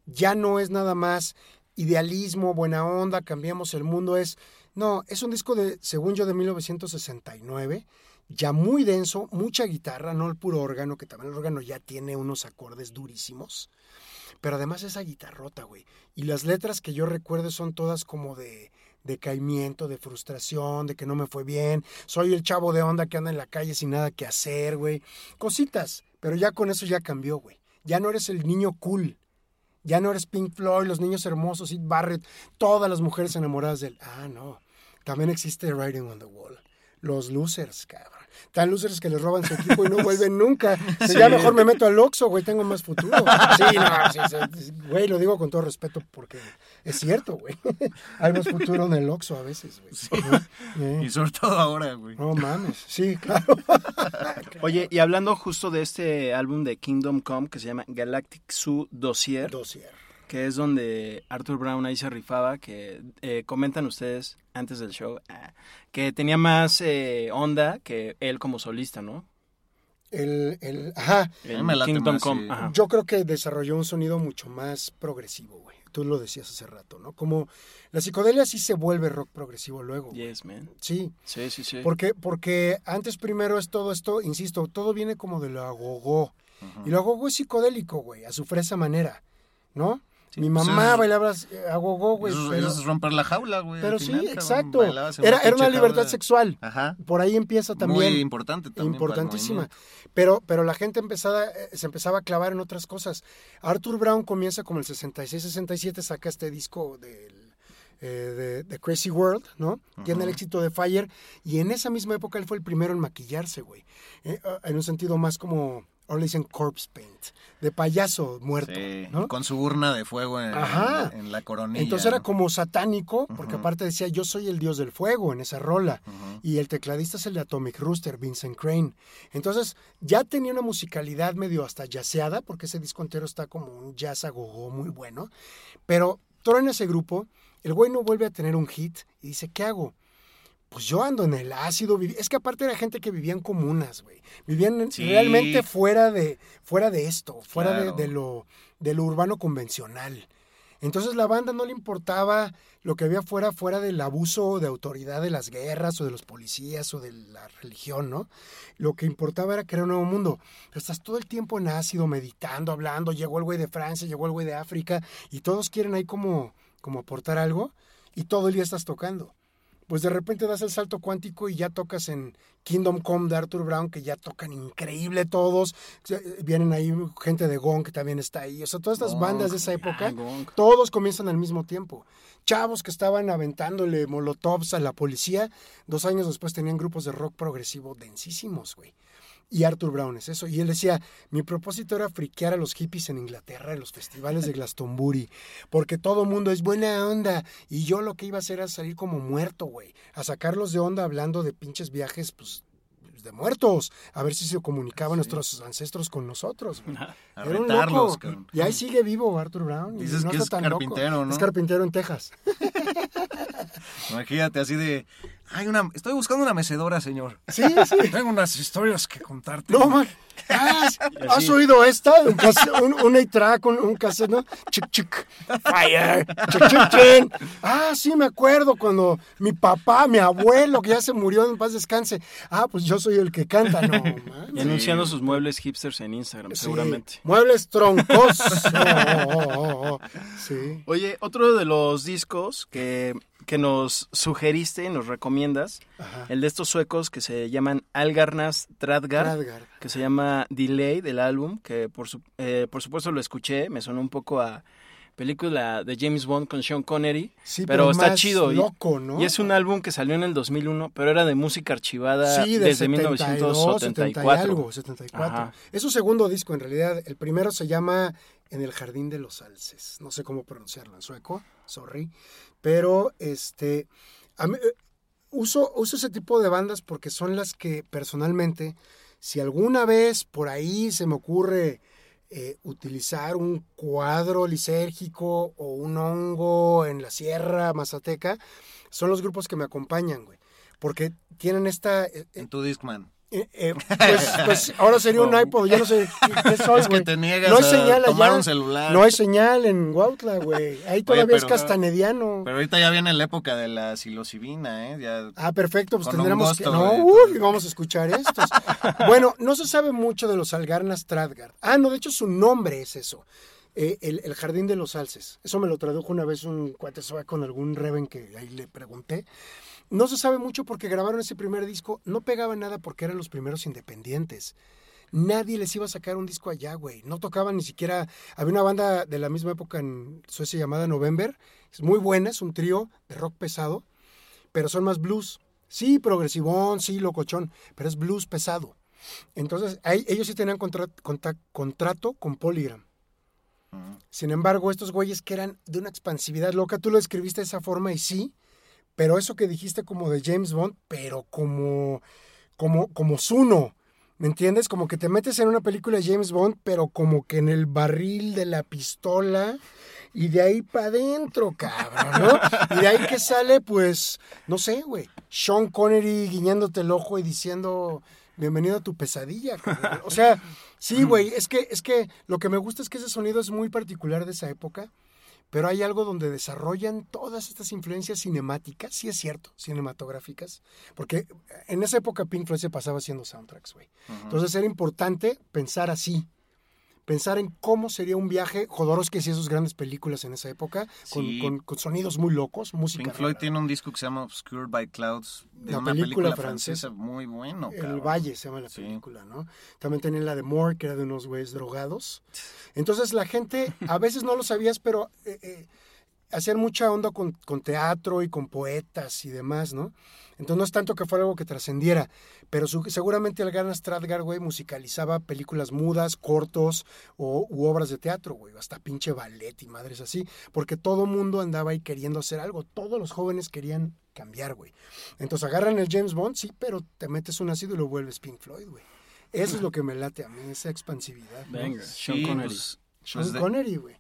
Ya no es nada más idealismo, buena onda, cambiamos el mundo, es... No, es un disco de, según yo, de 1969, ya muy denso, mucha guitarra, no el puro órgano, que también el órgano ya tiene unos acordes durísimos, pero además esa guitarrota, güey. Y las letras que yo recuerdo son todas como de decaimiento, de frustración, de que no me fue bien, soy el chavo de onda que anda en la calle sin nada que hacer, güey. Cositas, pero ya con eso ya cambió, güey. Ya no eres el niño cool. Ya no eres Pink Floyd, los niños hermosos, Sid Barrett, todas las mujeres enamoradas de él. Ah, no. también existe Writing on the Wall. Los losers, cabrón. Tan losers que les roban su equipo y no vuelven nunca. Si ya mejor me meto al Oxxo, güey, tengo más futuro. Sí, no, sí, sí, güey, lo digo con todo respeto porque es cierto, güey. Hay más futuro en el Oxxo a veces, güey. ¿no? Y sobre todo ahora, güey. No mames, sí, claro. Oye, y hablando justo de este álbum de Kingdom Come que se llama Galactic Zoo Dossier, Dossier. Que es donde Arthur Brown ahí se rifaba, que eh, comentan ustedes antes del show, ah, que tenía más eh, onda que él como solista, ¿no? El, el, ajá, El me late Kingdom más, Come. sí. ajá. yo creo que desarrolló un sonido mucho más progresivo, güey. Tú lo decías hace rato, ¿no? Como la psicodelia sí se vuelve rock progresivo luego. güey. Yes, man. Sí, Sí, sí, sí. Porque, porque antes primero es todo esto, insisto, todo viene como de lo agogó. Y lo agogó es psicodélico, güey, a su fresa manera, ¿no? Mi pues mamá bailaba eh, agogó, güey. Eso, pero eso es romper la jaula, güey. pero sí, exacto. Era, era una libertad jaula. sexual. Ajá. Por ahí empieza también. Muy importante también. Importantísima. Pero, pero la gente empezaba, eh, se empezaba a clavar en otras cosas. Arthur Brown comienza como el 66-67, saca este disco del, eh, de, de Crazy World, ¿no? Tiene el éxito de Fire. Y en esa misma época él fue el primero en maquillarse, güey. Eh, ah, en un sentido más como, ahora le dicen corpse paint, de payaso muerto, Sí, ¿no? y con su urna de fuego en, Ajá. en- en la coronilla. Entonces era ¿no? como satánico, porque aparte decía, yo soy el dios del fuego en esa rola. Y el tecladista es el de Atomic Rooster, Vincent Crane. Entonces ya tenía una musicalidad medio hasta jazzeada, porque ese disco entero está como un jazz agogó muy bueno. Pero en ese grupo, el güey no vuelve a tener un hit y dice, ¿qué hago? Pues yo ando en el ácido. Es que aparte era gente que vivía en comunas, güey. Vivían Sí. realmente fuera de, fuera de esto, fuera de- Claro. de, lo, de lo urbano convencional. Entonces la banda no le importaba lo que había afuera, fuera del abuso de autoridad de las guerras o de los policías o de la religión, ¿no? Lo que importaba era crear un nuevo mundo. Pero estás todo el tiempo en ácido, meditando, hablando, llegó el güey de Francia, llegó el güey de África, y todos quieren ahí como, como aportar algo, y todo el día estás tocando. Pues de repente das el salto cuántico y ya tocas en Kingdom Come de Arthur Brown, que ya tocan increíble todos. Sea, Vienen ahí gente de Gong que también está ahí. O sea, todas estas Gong, bandas de esa época, todos comienzan al mismo tiempo. Chavos que estaban aventándole molotovs a la policía, dos años después tenían grupos de rock progresivo densísimos, güey. Y Arthur Brown es eso. Y él decía, mi propósito era friquear a los hippies en Inglaterra, en los festivales de Glastonbury, porque todo mundo es buena onda. Y yo lo que iba a hacer era salir como muerto, güey, a sacarlos de onda hablando de pinches viajes, pues, de muertos, a ver si se comunicaban nuestros ancestros con nosotros. A Era un loco. Y ahí sigue vivo Arthur Brown. Dices no que está es tan loco. carpintero, ¿no? Es carpintero en Texas. Imagínate así de. Hay una, estoy buscando una mecedora, señor. Sí, sí. Tengo unas historias que contarte. No, man. ¿Has oído esta? Un, un, un eight-track, un, un cassette, ¿no? Chic, chic. Fire. Chic, chic, chic. Ah, sí, me acuerdo cuando mi papá, mi abuelo, que ya se murió, en paz descanse. Ah, pues yo soy el que canta. No, Y mames. anunciando sus muebles hipsters en Instagram, Sí. seguramente. Muebles troncos. Oh, oh, oh, oh. Sí. Oye, otro de los discos que, que nos sugeriste y nos recomiendas, Ajá. el de estos suecos que se llaman Algarnas Tradgar, Radgar. que se llama Delay del álbum, que por, su- eh, por supuesto lo escuché, me sonó un poco a película de James Bond con Sean Connery, Sí, pero, pero está más chido. loco, ¿no? Y es un álbum que salió en el 2001, pero era de música archivada Sí, del desde 72, 70 y 1974. algo, 74. Ajá. Es su segundo disco, en realidad. El primero se llama En el Jardín de los Alces. No sé cómo pronunciarlo en sueco, sorry. Pero, este, a eh, uso, uso ese tipo de bandas porque son las que personalmente, si alguna vez por ahí se me ocurre eh, utilizar un cuadro lisérgico o un hongo en la sierra mazateca, son los grupos que me acompañan, güey. Porque tienen esta... eh, En tu Discman. Eh, eh, pues, pues ahora sería un iPod, yo no sé qué soy, Es que güey. te niegas no hay a señal tomar allá. un celular. No hay señal en Huautla, güey. Ahí todavía es pero- castanediano. Pero ahorita ya viene la época de la psilocibina, ¿eh? Ya... Ah, perfecto, pues tendremos que... No, uy, vamos a escuchar estos. bueno, no se sabe mucho de los Algarnas Tradgard. Ah, no, de hecho su nombre es eso. Eh, el, el Jardín de los Alces. Eso me lo tradujo una vez un cuate con algún Reven que ahí le pregunté. No se sabe mucho porque grabaron ese primer disco. No pegaba nada porque eran los primeros independientes. Nadie les iba a sacar un disco allá, güey. No tocaban ni siquiera. Había una banda de la misma época en Suecia llamada November. Es muy buena, es un trío de rock pesado. pero son más blues. Sí, progresivón, sí, locochón, pero es blues pesado. Entonces, ahí- ellos sí tenían contra- contrato con Polygram. Sin embargo, estos güeyes que eran de una expansividad loca, tú lo escribiste de esa forma y sí, pero eso que dijiste como de James Bond, pero como, como, como Zuno, ¿me entiendes? Como que te metes en una película de James Bond, pero como que en el barril de la pistola y de ahí para adentro, cabrón, ¿no? Y de ahí que sale, pues, no sé, güey, Sean Connery guiñándote el ojo y diciendo, bienvenido a tu pesadilla, cabrón. O sea, sí, güey, es que, es que lo que me gusta es que ese sonido es muy particular de esa época, pero hay algo donde desarrollan todas estas influencias cinemáticas, sí es cierto, cinematográficas, porque en esa época Pink Floyd se pasaba haciendo soundtracks, güey. Entonces era importante pensar así, pensar en cómo sería un viaje, Jodorowsky hacía sus grandes películas en esa época, con, Sí. con- con sonidos muy locos, música Pink Floyd rara. tiene un disco que se llama Obscured by Clouds, de La una película película, francesa. francesa muy bueno. El. Valle se llama la Sí. película, ¿no? También tenía la de Moore, que era de unos güeyes drogados. Entonces la gente, a veces no lo sabías, pero eh, eh, hacían mucha onda con, con teatro y con poetas y demás, ¿no? Entonces no es tanto que fuera algo que trascendiera, pero su- seguramente el gran Stradgar, güey, musicalizaba películas mudas, cortos o, u obras de teatro, güey, hasta pinche ballet y madres así, porque todo mundo andaba ahí queriendo hacer algo, todos los jóvenes querían cambiar, güey. Entonces agarran el James Bond, sí, pero te metes un ácido y lo vuelves Pink Floyd, güey. Eso es lo que me late a mí, esa expansividad. ¿no? Venga, Sí, Sean Connery. pues, Sean pues Connery, güey.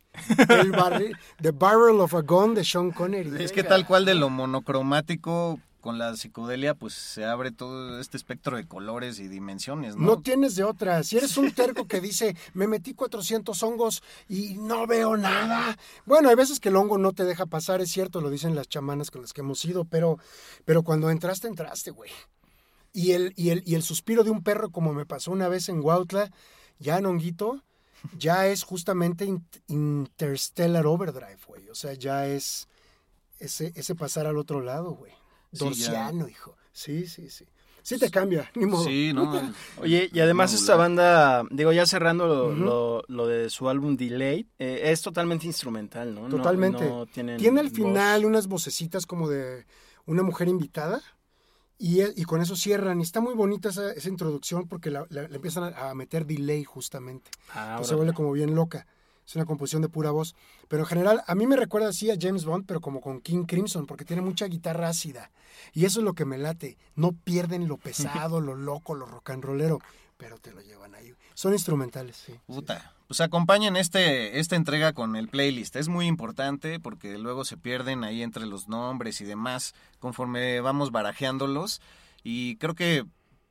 El barril, The Barrel of a Gun de Sean Connery. Es que tal cual de lo monocromático con la psicodelia, pues se abre todo este espectro de colores y dimensiones, ¿no? No tienes de otra. Si eres un terco que dice, me metí 400 hongos y no veo nada. Bueno, hay veces que el hongo no te deja pasar, es cierto, lo dicen las chamanas con las que hemos ido, pero, pero cuando entraste, entraste, güey. Y el, y, el, y el suspiro de un perro, como me pasó una vez en Huautla, ya en honguito, ya es justamente in- Interstellar Overdrive, güey. O sea, ya es ese, ese pasar al otro lado, güey. Sí. Dorciano, hijo. Sí, sí, sí. Sí te cambia, ni modo. Sí, ¿no? Oye, y además esta banda, digo, ya cerrando lo, lo- lo de su álbum Delay, eh, es totalmente instrumental, ¿no? Totalmente. no tienen Tiene al voz. final unas vocecitas como de una mujer invitada y, y con eso cierran. Y está muy bonita esa, esa introducción porque la, empiezan a, a meter delay justamente. Ah, Entonces se vuelve como bien loca. Es una composición de pura voz. Pero en general, a mí me recuerda así a James Bond, pero como con King Crimson, porque tiene mucha guitarra ácida. Y eso es lo que me late. No pierden lo pesado, lo loco, lo rock and rollero, pero te lo llevan ahí. Son instrumentales, sí. Puta. Pues acompañen este, esta entrega con el playlist. Es muy importante porque luego se pierden ahí entre los nombres y demás conforme vamos barajeándolos. Y creo que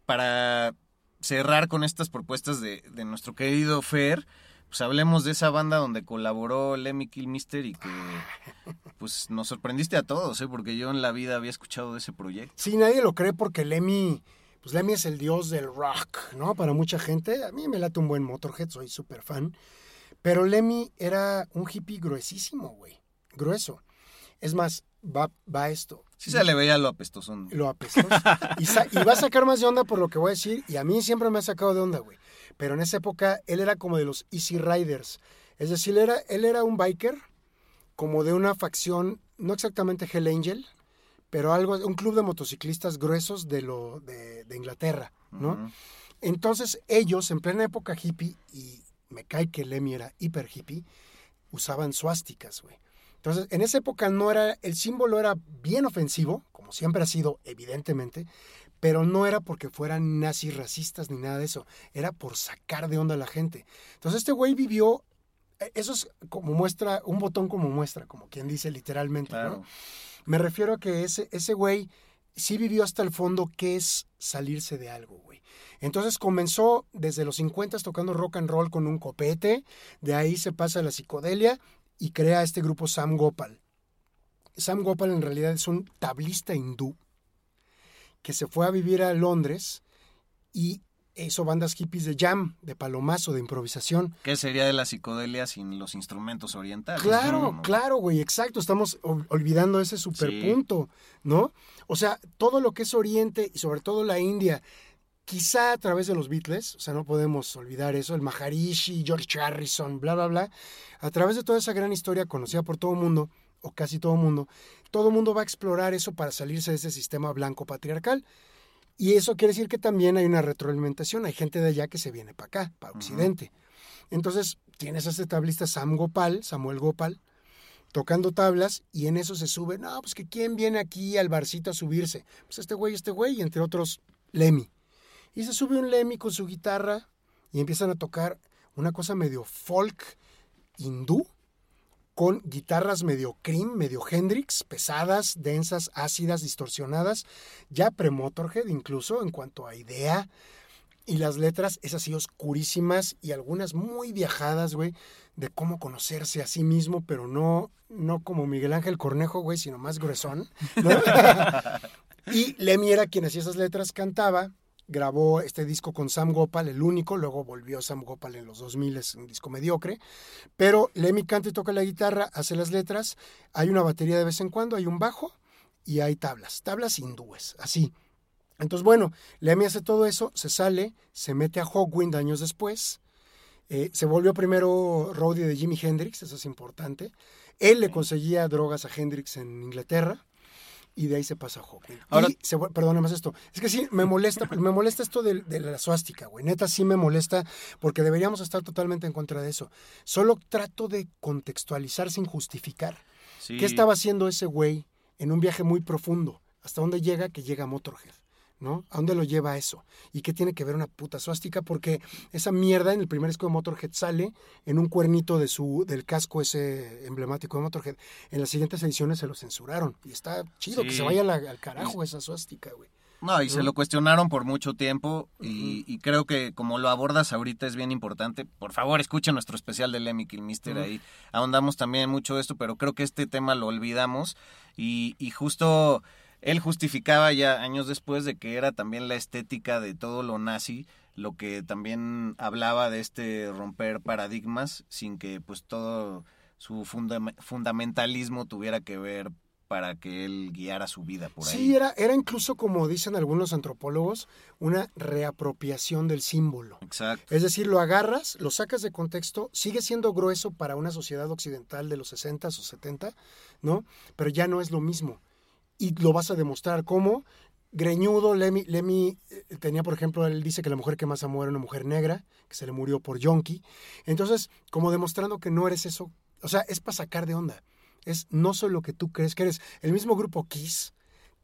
para cerrar con estas propuestas de, de nuestro querido Fer, pues hablemos de esa banda donde colaboró Lemmy Kilmister y que pues nos sorprendiste a todos, ¿eh? porque yo en la vida había escuchado de ese proyecto. Sí, nadie lo cree porque Lemmy, pues Lemmy es el dios del rock, ¿no? Para mucha gente. A mí me late un buen Motorhead, soy súper fan. Pero Lemmy era un hippie gruesísimo, güey. Grueso. Es más, va, va esto. Sí se le veía lo apestosón. Lo apestoso. Y va a sacar más de onda por lo que voy a decir. Y a mí siempre me ha sacado de onda, güey. Pero en esa época él era como de los Easy Riders. Es decir, él era, él era un biker como de una facción, no exactamente Hell Angel, pero algo, un club de motociclistas gruesos de, lo, de, de Inglaterra, ¿no? Entonces ellos, en plena época hippie, y me cae que Lemmy era hiper hippie, usaban suásticas, güey. Entonces, en esa época no era, el símbolo era bien ofensivo, como siempre ha sido, evidentemente, pero no era porque fueran nazis racistas ni nada de eso, era por sacar de onda a la gente. Entonces, este güey vivió, eh, eso es como muestra, un botón como muestra, como quien dice literalmente, Claro. ¿no? Me refiero a que ese, ese güey sí vivió hasta el fondo qué es salirse de algo, güey. Entonces comenzó desde los 50 tocando rock and roll con un copete, de ahí se pasa a la psicodelia y crea este grupo Sam Gopal. Sam Gopal en realidad es un tablista hindú que se fue a vivir a Londres y hizo bandas hippies de jam, de palomazo, de improvisación. ¿Qué sería de la psicodelia sin los instrumentos orientales? Claro, ¿no? claro, güey, exacto. Estamos ol- olvidando ese superpunto, ¿no? O sea, todo lo que es Oriente y sobre todo la India, quizá a través de los Beatles, o sea, no podemos olvidar eso, el Maharishi, George Harrison, bla, bla, bla, a través de toda esa gran historia conocida por todo el mundo, o casi todo el mundo, todo el mundo va a explorar eso para salirse de ese sistema blanco patriarcal. Y eso quiere decir que también hay una retroalimentación. Hay gente de allá que se viene para acá, para Occidente. Entonces, tienes a este tablista Sam Gopal, Samuel Gopal, tocando tablas y en eso se sube. No, pues que quién viene aquí al barcito a subirse. Pues este güey, este güey, y entre otros, Lemmy. Y se sube un Lemmy con su guitarra y empiezan a tocar una cosa medio folk hindú con guitarras medio cream, medio Hendrix, pesadas, densas, ácidas, distorsionadas, ya pre-Motorhead incluso en cuanto a idea. Y las letras, esas así oscurísimas y algunas muy viajadas, güey, de cómo conocerse a sí mismo, pero no, no como Miguel Ángel Cornejo, güey, sino más gruesón. ¿no? y Lemmy era quien hacía esas letras, cantaba, grabó este disco con Sam Gopal, el único, luego volvió Sam Gopal en los 2000, es un disco mediocre, pero Lemmy canta y toca la guitarra, hace las letras, hay una batería de vez en cuando, hay un bajo y hay tablas, tablas hindúes, así. Entonces, bueno, Lemmy hace todo eso, se sale, se mete a Hawkwind años después, eh, se volvió primero roadie de Jimi Hendrix, eso es importante. Él le conseguía drogas a Hendrix en Inglaterra y de ahí se pasa a. Ahora- y se, perdóname más esto. Es que sí, me molesta, me molesta esto de, de la suástica, güey. Neta, sí me molesta porque deberíamos estar totalmente en contra de eso. Solo trato de contextualizar sin justificar. Sí. ¿Qué estaba haciendo ese güey en un viaje muy profundo? ¿Hasta dónde llega? Que llega Motorhead. ¿No? ¿A dónde lo lleva eso? ¿Y qué tiene que ver una puta suástica? Porque esa mierda en el primer disco de Motorhead sale en un cuernito de su, del casco ese emblemático de Motorhead. En las siguientes ediciones se lo censuraron. Y está chido que se vaya la- al carajo esa suástica, güey. No, y se lo cuestionaron por mucho tiempo y, y creo que como lo abordas ahorita es bien importante. Por favor, escuchen nuestro especial de Lemmy Kilmister Ujú. ahí. Ahondamos también mucho esto, pero creo que este tema lo olvidamos y, y justo él justificaba ya años después de que era también la estética de todo lo nazi, lo que también hablaba de este romper paradigmas sin que pues todo su fundam- fundamentalismo tuviera que ver para que él guiara su vida por ahí. Sí, era, era incluso, como dicen algunos antropólogos, una reapropiación del símbolo. Exacto. Es decir, lo agarras, lo sacas de contexto, sigue siendo grueso para una sociedad occidental de los 60 o 70, ¿no? Pero ya no es lo mismo. Y lo vas a demostrar cómo greñudo, Lemmy, Lemmy eh, tenía, por ejemplo, él dice que la mujer que más amó era una mujer negra, que se le murió por yonki. Entonces, como demostrando que no eres eso, o sea, es para sacar de onda. Es no soy lo que tú crees que eres. El mismo grupo Kiss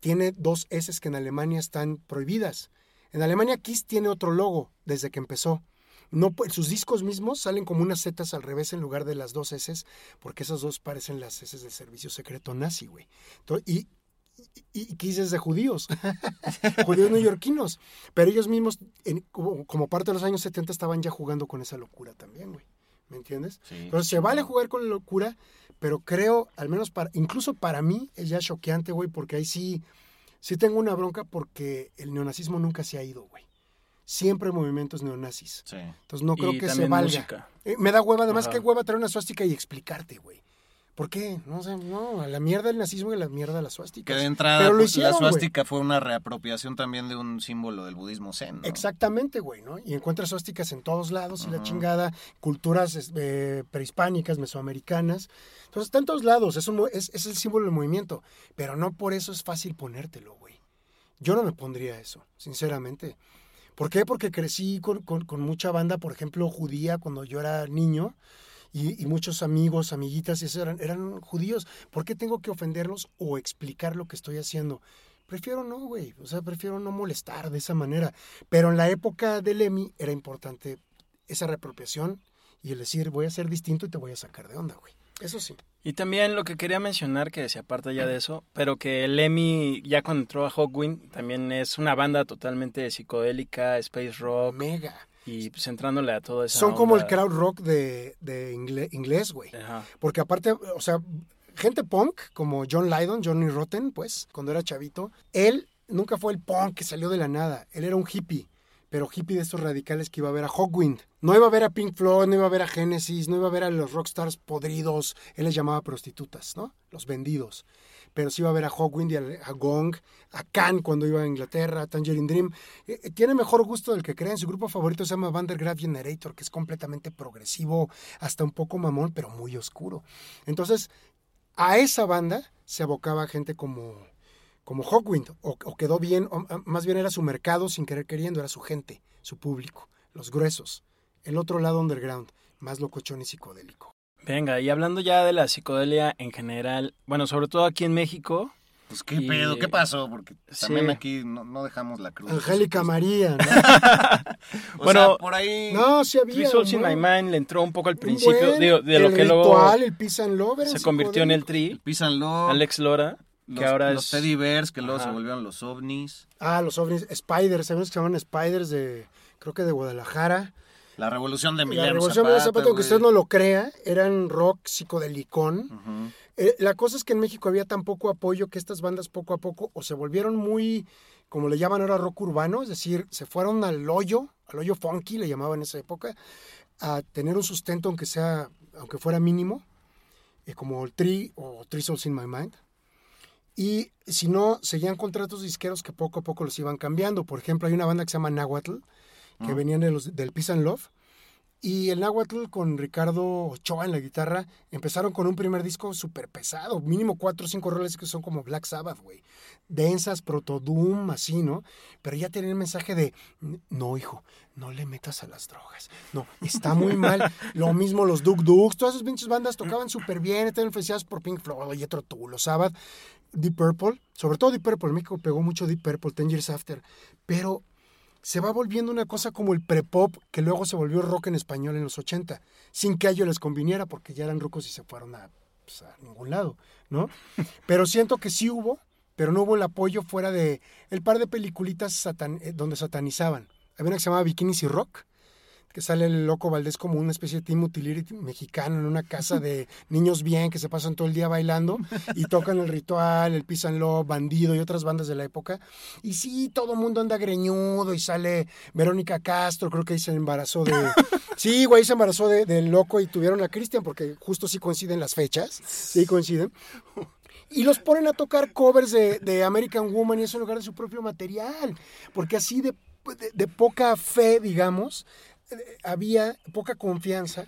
tiene dos S que en Alemania están prohibidas. En Alemania Kiss tiene otro logo desde que empezó. No, sus discos mismos salen como unas zetas al revés en lugar de las dos S, porque esas dos parecen las S del servicio secreto nazi, güey. Y, y, y Kiss es de judíos, judíos neoyorquinos. Pero ellos mismos, en- como, como parte de los años 70, estaban ya jugando con esa locura también, güey. ¿Me entiendes? Sí. Entonces se vale jugar con la locura, pero creo, al menos para, incluso para mí, es ya choqueante, güey, porque ahí sí, sí tengo una bronca porque el neonazismo nunca se ha ido, güey. Siempre hay movimientos neonazis. Sí. Entonces no creo Y que se también valga. música. Eh, me da hueva, además Ajá. que hueva traer una suástica y explicarte, güey. ¿Por qué? No sé, no, a la mierda el nazismo y a la mierda la suástica. Que de entrada Pero lo pues, hicieron, la suástica fue una reapropiación también de un símbolo del budismo zen. ¿no? Exactamente, güey, ¿no? Y encuentras suásticas en todos lados y la chingada, culturas eh, prehispánicas, mesoamericanas. Entonces está en todos lados, es, un es, es el símbolo del movimiento, pero no por eso es fácil ponértelo, güey. Yo no me pondría eso, sinceramente. ¿Por qué? Porque crecí con, con- con mucha banda, por ejemplo, judía cuando yo era niño. Y, y muchos amigos, amiguitas, y eso eran, eran judíos. ¿Por qué tengo que ofenderlos o explicar lo que estoy haciendo? Prefiero no, güey. O sea, prefiero no molestar de esa manera. Pero en la época del EMI era importante esa reapropiación y el decir, voy a ser distinto y te voy a sacar de onda, güey. Eso sí. Y también lo que quería mencionar, que se aparta ya de eso, pero que Lemmy, ya cuando entró a Hawkwind, también es una banda totalmente psicodélica, space rock, Mega. Y pues entrándole a todo eso. Son como el crowd rock de, de inglés, güey. Porque aparte, o sea, gente punk como John Lydon, Johnny Rotten, pues, cuando era chavito, él nunca fue el punk que salió de la nada. Él era un hippie, pero hippie de estos radicales que iba a ver a Hawkwind. No iba a ver a Pink Floyd, no iba a ver a Genesis, no iba a ver a los rockstars podridos. Él les llamaba prostitutas, ¿no? Los vendidos. Pero sí iba a ver a Hawkwind y a, Gong, a Can cuando iba a Inglaterra, a Tangerine Dream. Eh, eh, tiene mejor gusto del que creen. Su grupo favorito se llama Vandergraaf Generator, que es completamente progresivo, hasta un poco mamón, pero muy oscuro. Entonces, a esa banda se abocaba gente como, como Hawkwind, o, o quedó bien, o, a- más bien era su mercado sin querer queriendo, era su gente, su público, los gruesos. El otro lado underground, más locochón y psicodélico. Venga, y hablando ya de la psicodelia en general, bueno, sobre todo aquí en México, Pues qué Y- pedo, ¿qué pasó? Porque también Sí. aquí no, no dejamos la cruz. Angélica María, ¿no? O Bueno, sea, por ahí... No, sí había. Three Souls in. My Mind le entró un poco al principio, buen, digo, de el lo que luego ritual, el Peace and Love se convirtió en el. Tri, Písanlo. Alex Lora, los, que ahora los es... teddy bears que luego Ajá. se volvieron los ovnis. Ah, los ovnis, Spiders, ¿sabes que se llaman Spiders de, creo que de Guadalajara? La revolución de La Emiliano Revolución Zapata, de Zapata, aunque usted no lo crea, eran rock psicodelicón. Ujú. Eh, la cosa es que en México había tan poco apoyo que estas bandas poco a poco o se volvieron muy, como le llaman ahora, rock urbano, es decir, se fueron al hoyo, al hoyo funky, le llamaban en esa época, a tener un sustento aunque sea, aunque fuera mínimo, eh, como el Tree o Three Souls in My Mind. Y si no, seguían contratos disqueros que poco a poco los iban cambiando. Por ejemplo, hay una banda que se llama Nahuatl, que venían de los, del Peace and Love. Y el Nahuatl con Ricardo Ochoa en la guitarra empezaron con un primer disco súper pesado, mínimo cuatro o cinco roles que son como Black Sabbath, güey. Densas, proto-doom, así, ¿no? Pero ya tenían el mensaje de, no, hijo, no le metas a las drogas. No, está muy mal. Lo mismo los Duk Duks, todas esas pinches bandas tocaban súper bien, estaban influenciadas por Pink Floyd, Jethro Tull, los Sabbath, Deep Purple, sobre todo Deep Purple, en México pegó mucho Deep Purple, Ten Years After, pero se va volviendo una cosa como el prepop, que luego se volvió rock en español en los 80, sin que a ellos les conviniera, porque ya eran rucos y se fueron a, pues, a ningún lado, ¿no? Pero siento que sí hubo, pero no hubo el apoyo fuera de el par de peliculitas satan- eh, donde satanizaban. Había una que se llamaba Bikinis y Rock, que sale el loco Valdés como una especie de team utility mexicano en una casa de niños bien que se pasan todo el día bailando y tocan el ritual, el Love, Bandido y otras bandas de la época. Y sí, todo el mundo anda greñudo y sale Verónica Castro, creo que ahí se embarazó de... Sí, güey, se embarazó de- del loco y tuvieron a Cristian porque justo sí coinciden las fechas, sí coinciden. Y los ponen a tocar covers de, de American Woman y eso en lugar de su propio material. Porque así de, de- de poca fe, digamos, había poca confianza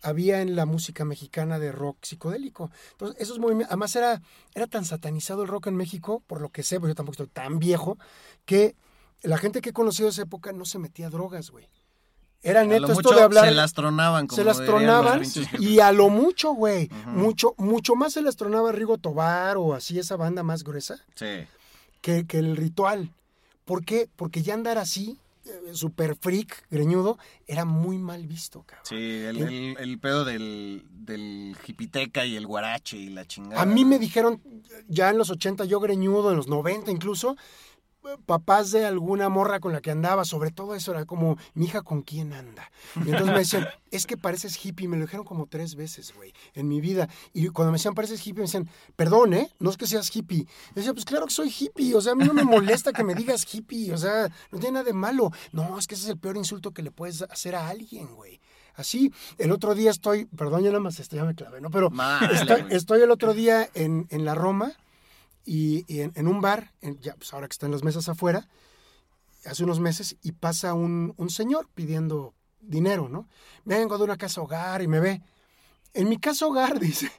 había en la música mexicana de rock psicodélico. Entonces, esos movimientos, además era, era tan satanizado el rock en México, por lo que sé, porque yo tampoco estoy tan viejo, que la gente que he conocido de esa época no se metía drogas, güey. Era A neto esto de hablar. Se las tronaban. Como se las tronaban y a lo mucho, güey. Mucho, mucho más se las tronaba Rigo Tobar o así esa banda más gruesa Sí. que, que el ritual. ¿Por qué? Porque ya andar así, super freak, greñudo, era muy mal visto, cabrón. Sí, el, el- el pedo del, del hipiteca y el guarache y la chingada. A mí me dijeron ya en los 80, yo greñudo, en los 90 incluso, papás de alguna morra con la que andaba, sobre todo eso era como, mi hija con quién anda. Y entonces me decían, es que pareces hippie, me lo dijeron como tres veces, güey, en mi vida. Y cuando me decían, pareces hippie, me decían, perdón, ¿eh? No es que seas hippie. Yo decía, pues claro que soy hippie, o sea, a mí no me molesta que me digas hippie, o sea, no tiene nada de malo. No, es que ese es el peor insulto que le puedes hacer a alguien, güey. Así, el otro día estoy, perdón, ya nada más esto ya me clavé, ¿no? Pero estoy, estoy el otro día en, en la Roma y, y en, en un bar, en- ya pues ahora que están las mesas afuera, hace unos meses, y pasa un, un señor pidiendo dinero, ¿no? Vengo de una casa hogar y me ve. En mi casa hogar, dice,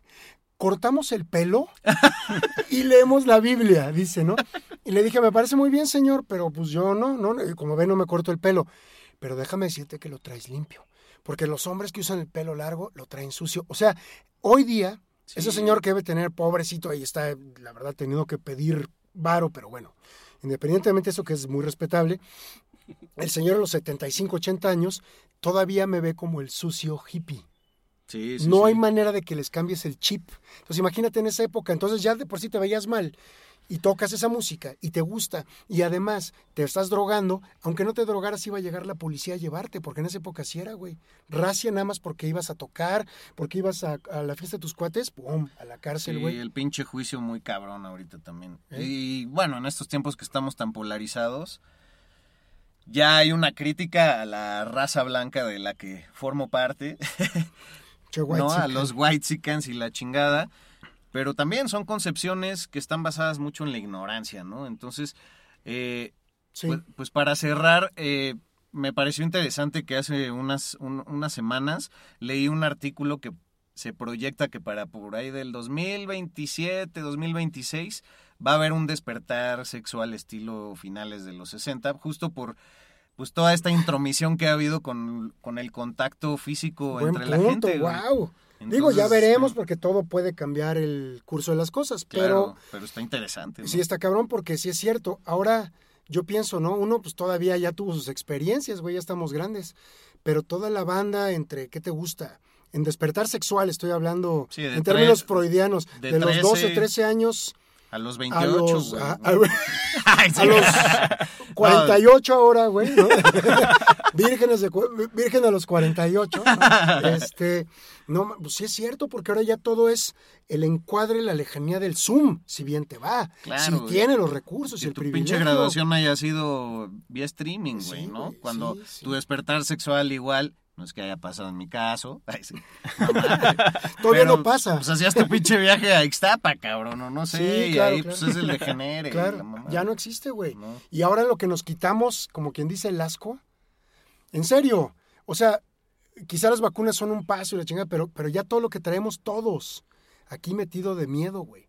cortamos el pelo y leemos la Biblia, dice, ¿no? Y le dije, me parece muy bien, señor, pero pues yo no, no, como ve, no me corto el pelo. Pero déjame decirte que lo traes limpio. Porque los hombres que usan el pelo largo lo traen sucio. O sea, hoy día, ese señor que debe tener pobrecito ahí está, la verdad, teniendo que pedir varo, pero bueno, independientemente de eso que es muy respetable, el señor a los 75, 80 años todavía me ve como el sucio hippie. Sí, sí, no hay manera de que les cambies el chip. Entonces imagínate en esa época, entonces ya de por sí te veías mal y tocas esa música y te gusta y además te estás drogando, aunque no te drogaras iba a llegar la policía a llevarte, porque en esa época sí era, güey. Racia nada más porque ibas a tocar, porque ibas a, a la fiesta de tus cuates, pum, a la cárcel, Sí, güey. el pinche juicio muy cabrón ahorita también. ¿Eh? Y bueno, en estos tiempos que estamos tan polarizados, ya hay una crítica a la raza blanca de la que formo parte, Che, ¿no? whitezican. A los white y la chingada pero también son concepciones que están basadas mucho en la ignorancia, ¿no? Entonces, eh, pues, pues, para cerrar, eh, me pareció interesante que hace unas, un, unas semanas leí un artículo que se proyecta que para por ahí del 2027, 2026, va a haber un despertar sexual estilo finales de los 60, justo por pues toda esta intromisión que ha habido con, con el contacto físico entre la gente. Wow. Digo, ya veremos porque todo puede cambiar el curso de las cosas, pero... Pero está interesante. ¿no? Sí, está cabrón porque sí es cierto. Ahora yo pienso, ¿no? Uno pues todavía ya tuvo sus experiencias, güey, ya estamos grandes, pero toda la banda entre, ¿qué te gusta? En despertar sexual, estoy hablando en términos freudianos, de, los 12 o 13 años a los 28, a los, güey. A, a, a los 48 ahora, güey. ¿no? vírgenes de, virgen a los 48. ¿no? Este, no, pues sí es cierto, porque ahora ya todo es el encuadre, la lejanía del Zoom, si bien te va, claro, si tiene los recursos, si el tu privilegio. pinche graduación haya sido vía streaming, güey, ¿no? Cuando tu despertar sexual igual no es que haya pasado en mi caso. No, Todavía no pasa. Pues hacías tu pinche viaje a Ixtapa, cabrón, no, no sé. Ahí pues es el degenere. Claro, ya no existe, güey. Y ahora lo que nos quitamos, como quien dice, el asco. En serio. O sea, quizá las vacunas son un paso y la chingada, pero, pero ya todo lo que traemos todos aquí metido de miedo, güey.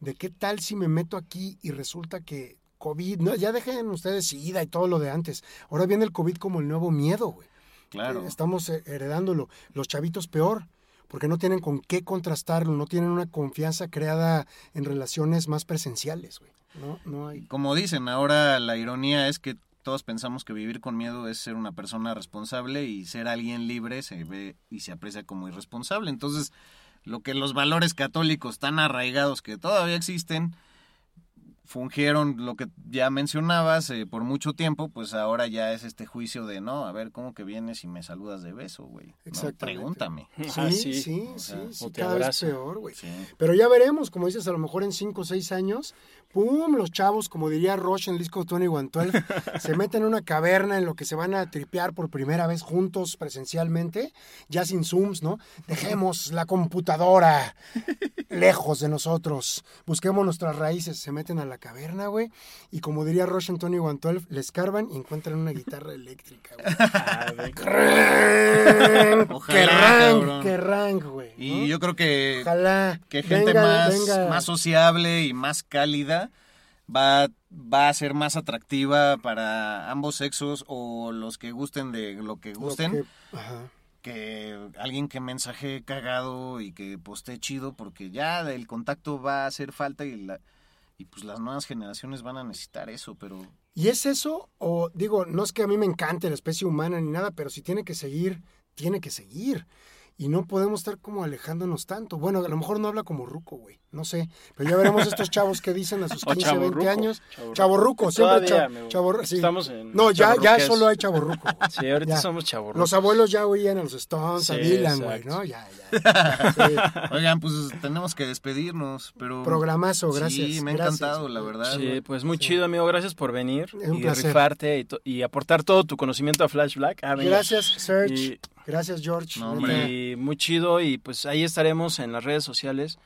¿De qué tal si me meto aquí y resulta que COVID, no, ya dejen ustedes SIDA y todo lo de antes. Ahora viene el COVID como el nuevo miedo, güey. Eh, estamos eh, heredándolo. Los chavitos peor, porque no tienen con qué contrastarlo, no tienen una confianza creada en relaciones más presenciales, güey. No hay. Como dicen, ahora la ironía es que todos pensamos que vivir con miedo es ser una persona responsable y ser alguien libre se ve y se aprecia como irresponsable. Entonces, lo que los valores católicos tan arraigados que todavía existen, fungieron lo que ya mencionabas eh, por mucho tiempo, pues ahora ya es este juicio de, no, a ver, ¿cómo que vienes y me saludas de beso, güey? No, pregúntame. Sí, sí, sí, sí, cada vez peor, güey. Pero ya veremos, como dices, a lo mejor en 5 o 6 años, ¡pum! Los chavos, como diría Roche en el disco Tony Guantuel, se meten en una caverna en lo que se van a tripear por primera vez juntos presencialmente, ya sin Zooms, ¿no? Dejemos la computadora lejos de nosotros, busquemos nuestras raíces, se meten a la caverna, güey. Y como diría Rush Antonio y Guantolf, le escarban y encuentran una guitarra eléctrica, güey. Ah, ¡Qué rank, güey! Y yo creo que, que gente más, más sociable y más cálida va, va a ser más atractiva para ambos sexos o los que gusten de lo que gusten. Que, ajá que alguien que mensaje cagado y que postee chido, porque ya el contacto va a hacer falta y la, y pues las nuevas generaciones van a necesitar eso, pero ¿Y es eso? O digo, no es que a mí me encante la especie humana ni nada, pero si tiene que seguir, tiene que seguir. Y no podemos estar como alejándonos tanto. Bueno, a lo mejor no habla como ruco, güey. No sé. Pero ya veremos estos chavos que dicen a sus O 15, 20 chavorruco, años. chavorruco. Chavorruco, siempre Todavía, cha- amigo. chavorru- sí. Estamos en No, ya, ya solo hay chavorruco. güey. Sí, ahorita Ya. somos chavos. Los abuelos ya oían a los Stones, a Sí, Dylan, güey. ¿no? Ya, ya. Sí. oigan, pues tenemos que despedirnos, pero Programazo, gracias. Sí, me ha gracias. encantado, la verdad. Sí, pues muy chido, amigo. Gracias por venir Un y placer. rifarte y, aportar todo tu conocimiento a Flash Black. Ah. Gracias, Serge. Y- Gracias, George. No, Neta. hombre. Y muy chido y pues ahí estaremos en las redes sociales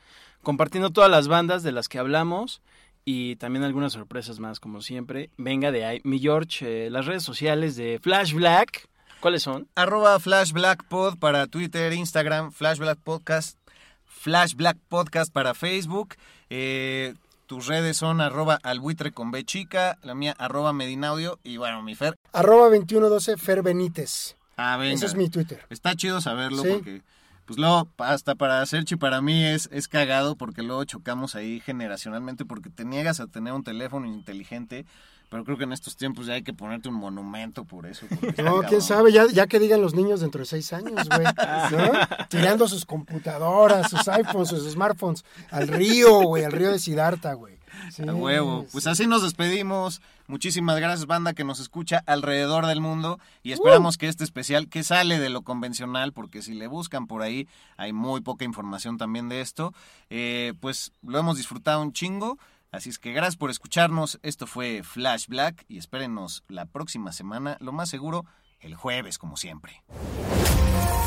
compartiendo todas las bandas de las que hablamos y también algunas sorpresas más como siempre. Venga de ahí. Mi George, eh, las redes sociales de Flash Black, ¿cuáles son? Arroba Flash Black Pod para Twitter, Instagram, Flash Black Podcast, Flash Black Podcast para Facebook. Eh, tus redes son arroba albuitre con B chica, la mía arroba Medinaudio y bueno, mi Fer. Arroba 2112 Fer Benítez. Ah, venga. Ese es mi Twitter. Está chido saberlo Sí. porque, pues luego, hasta para Serchi para mí es, es cagado porque luego chocamos ahí generacionalmente porque te niegas a tener un teléfono inteligente, pero creo que en estos tiempos ya hay que ponerte un monumento por eso. No, quién sabe, ya, ya que digan los niños dentro de seis años, güey. ¿no? Tirando sus computadoras, sus iPhones, sus smartphones al río, güey, al río de Siddhartha, güey. Sí, A huevo. Pues sí. así nos despedimos. Muchísimas gracias, banda, que nos escucha alrededor del mundo. Y esperamos que este especial, que sale de lo convencional, porque si le buscan por ahí, hay muy poca información también de esto, eh, pues lo hemos disfrutado un chingo. Así es que gracias por escucharnos. Esto fue Flash Black y espérenos la próxima semana, lo más seguro, el jueves, como siempre.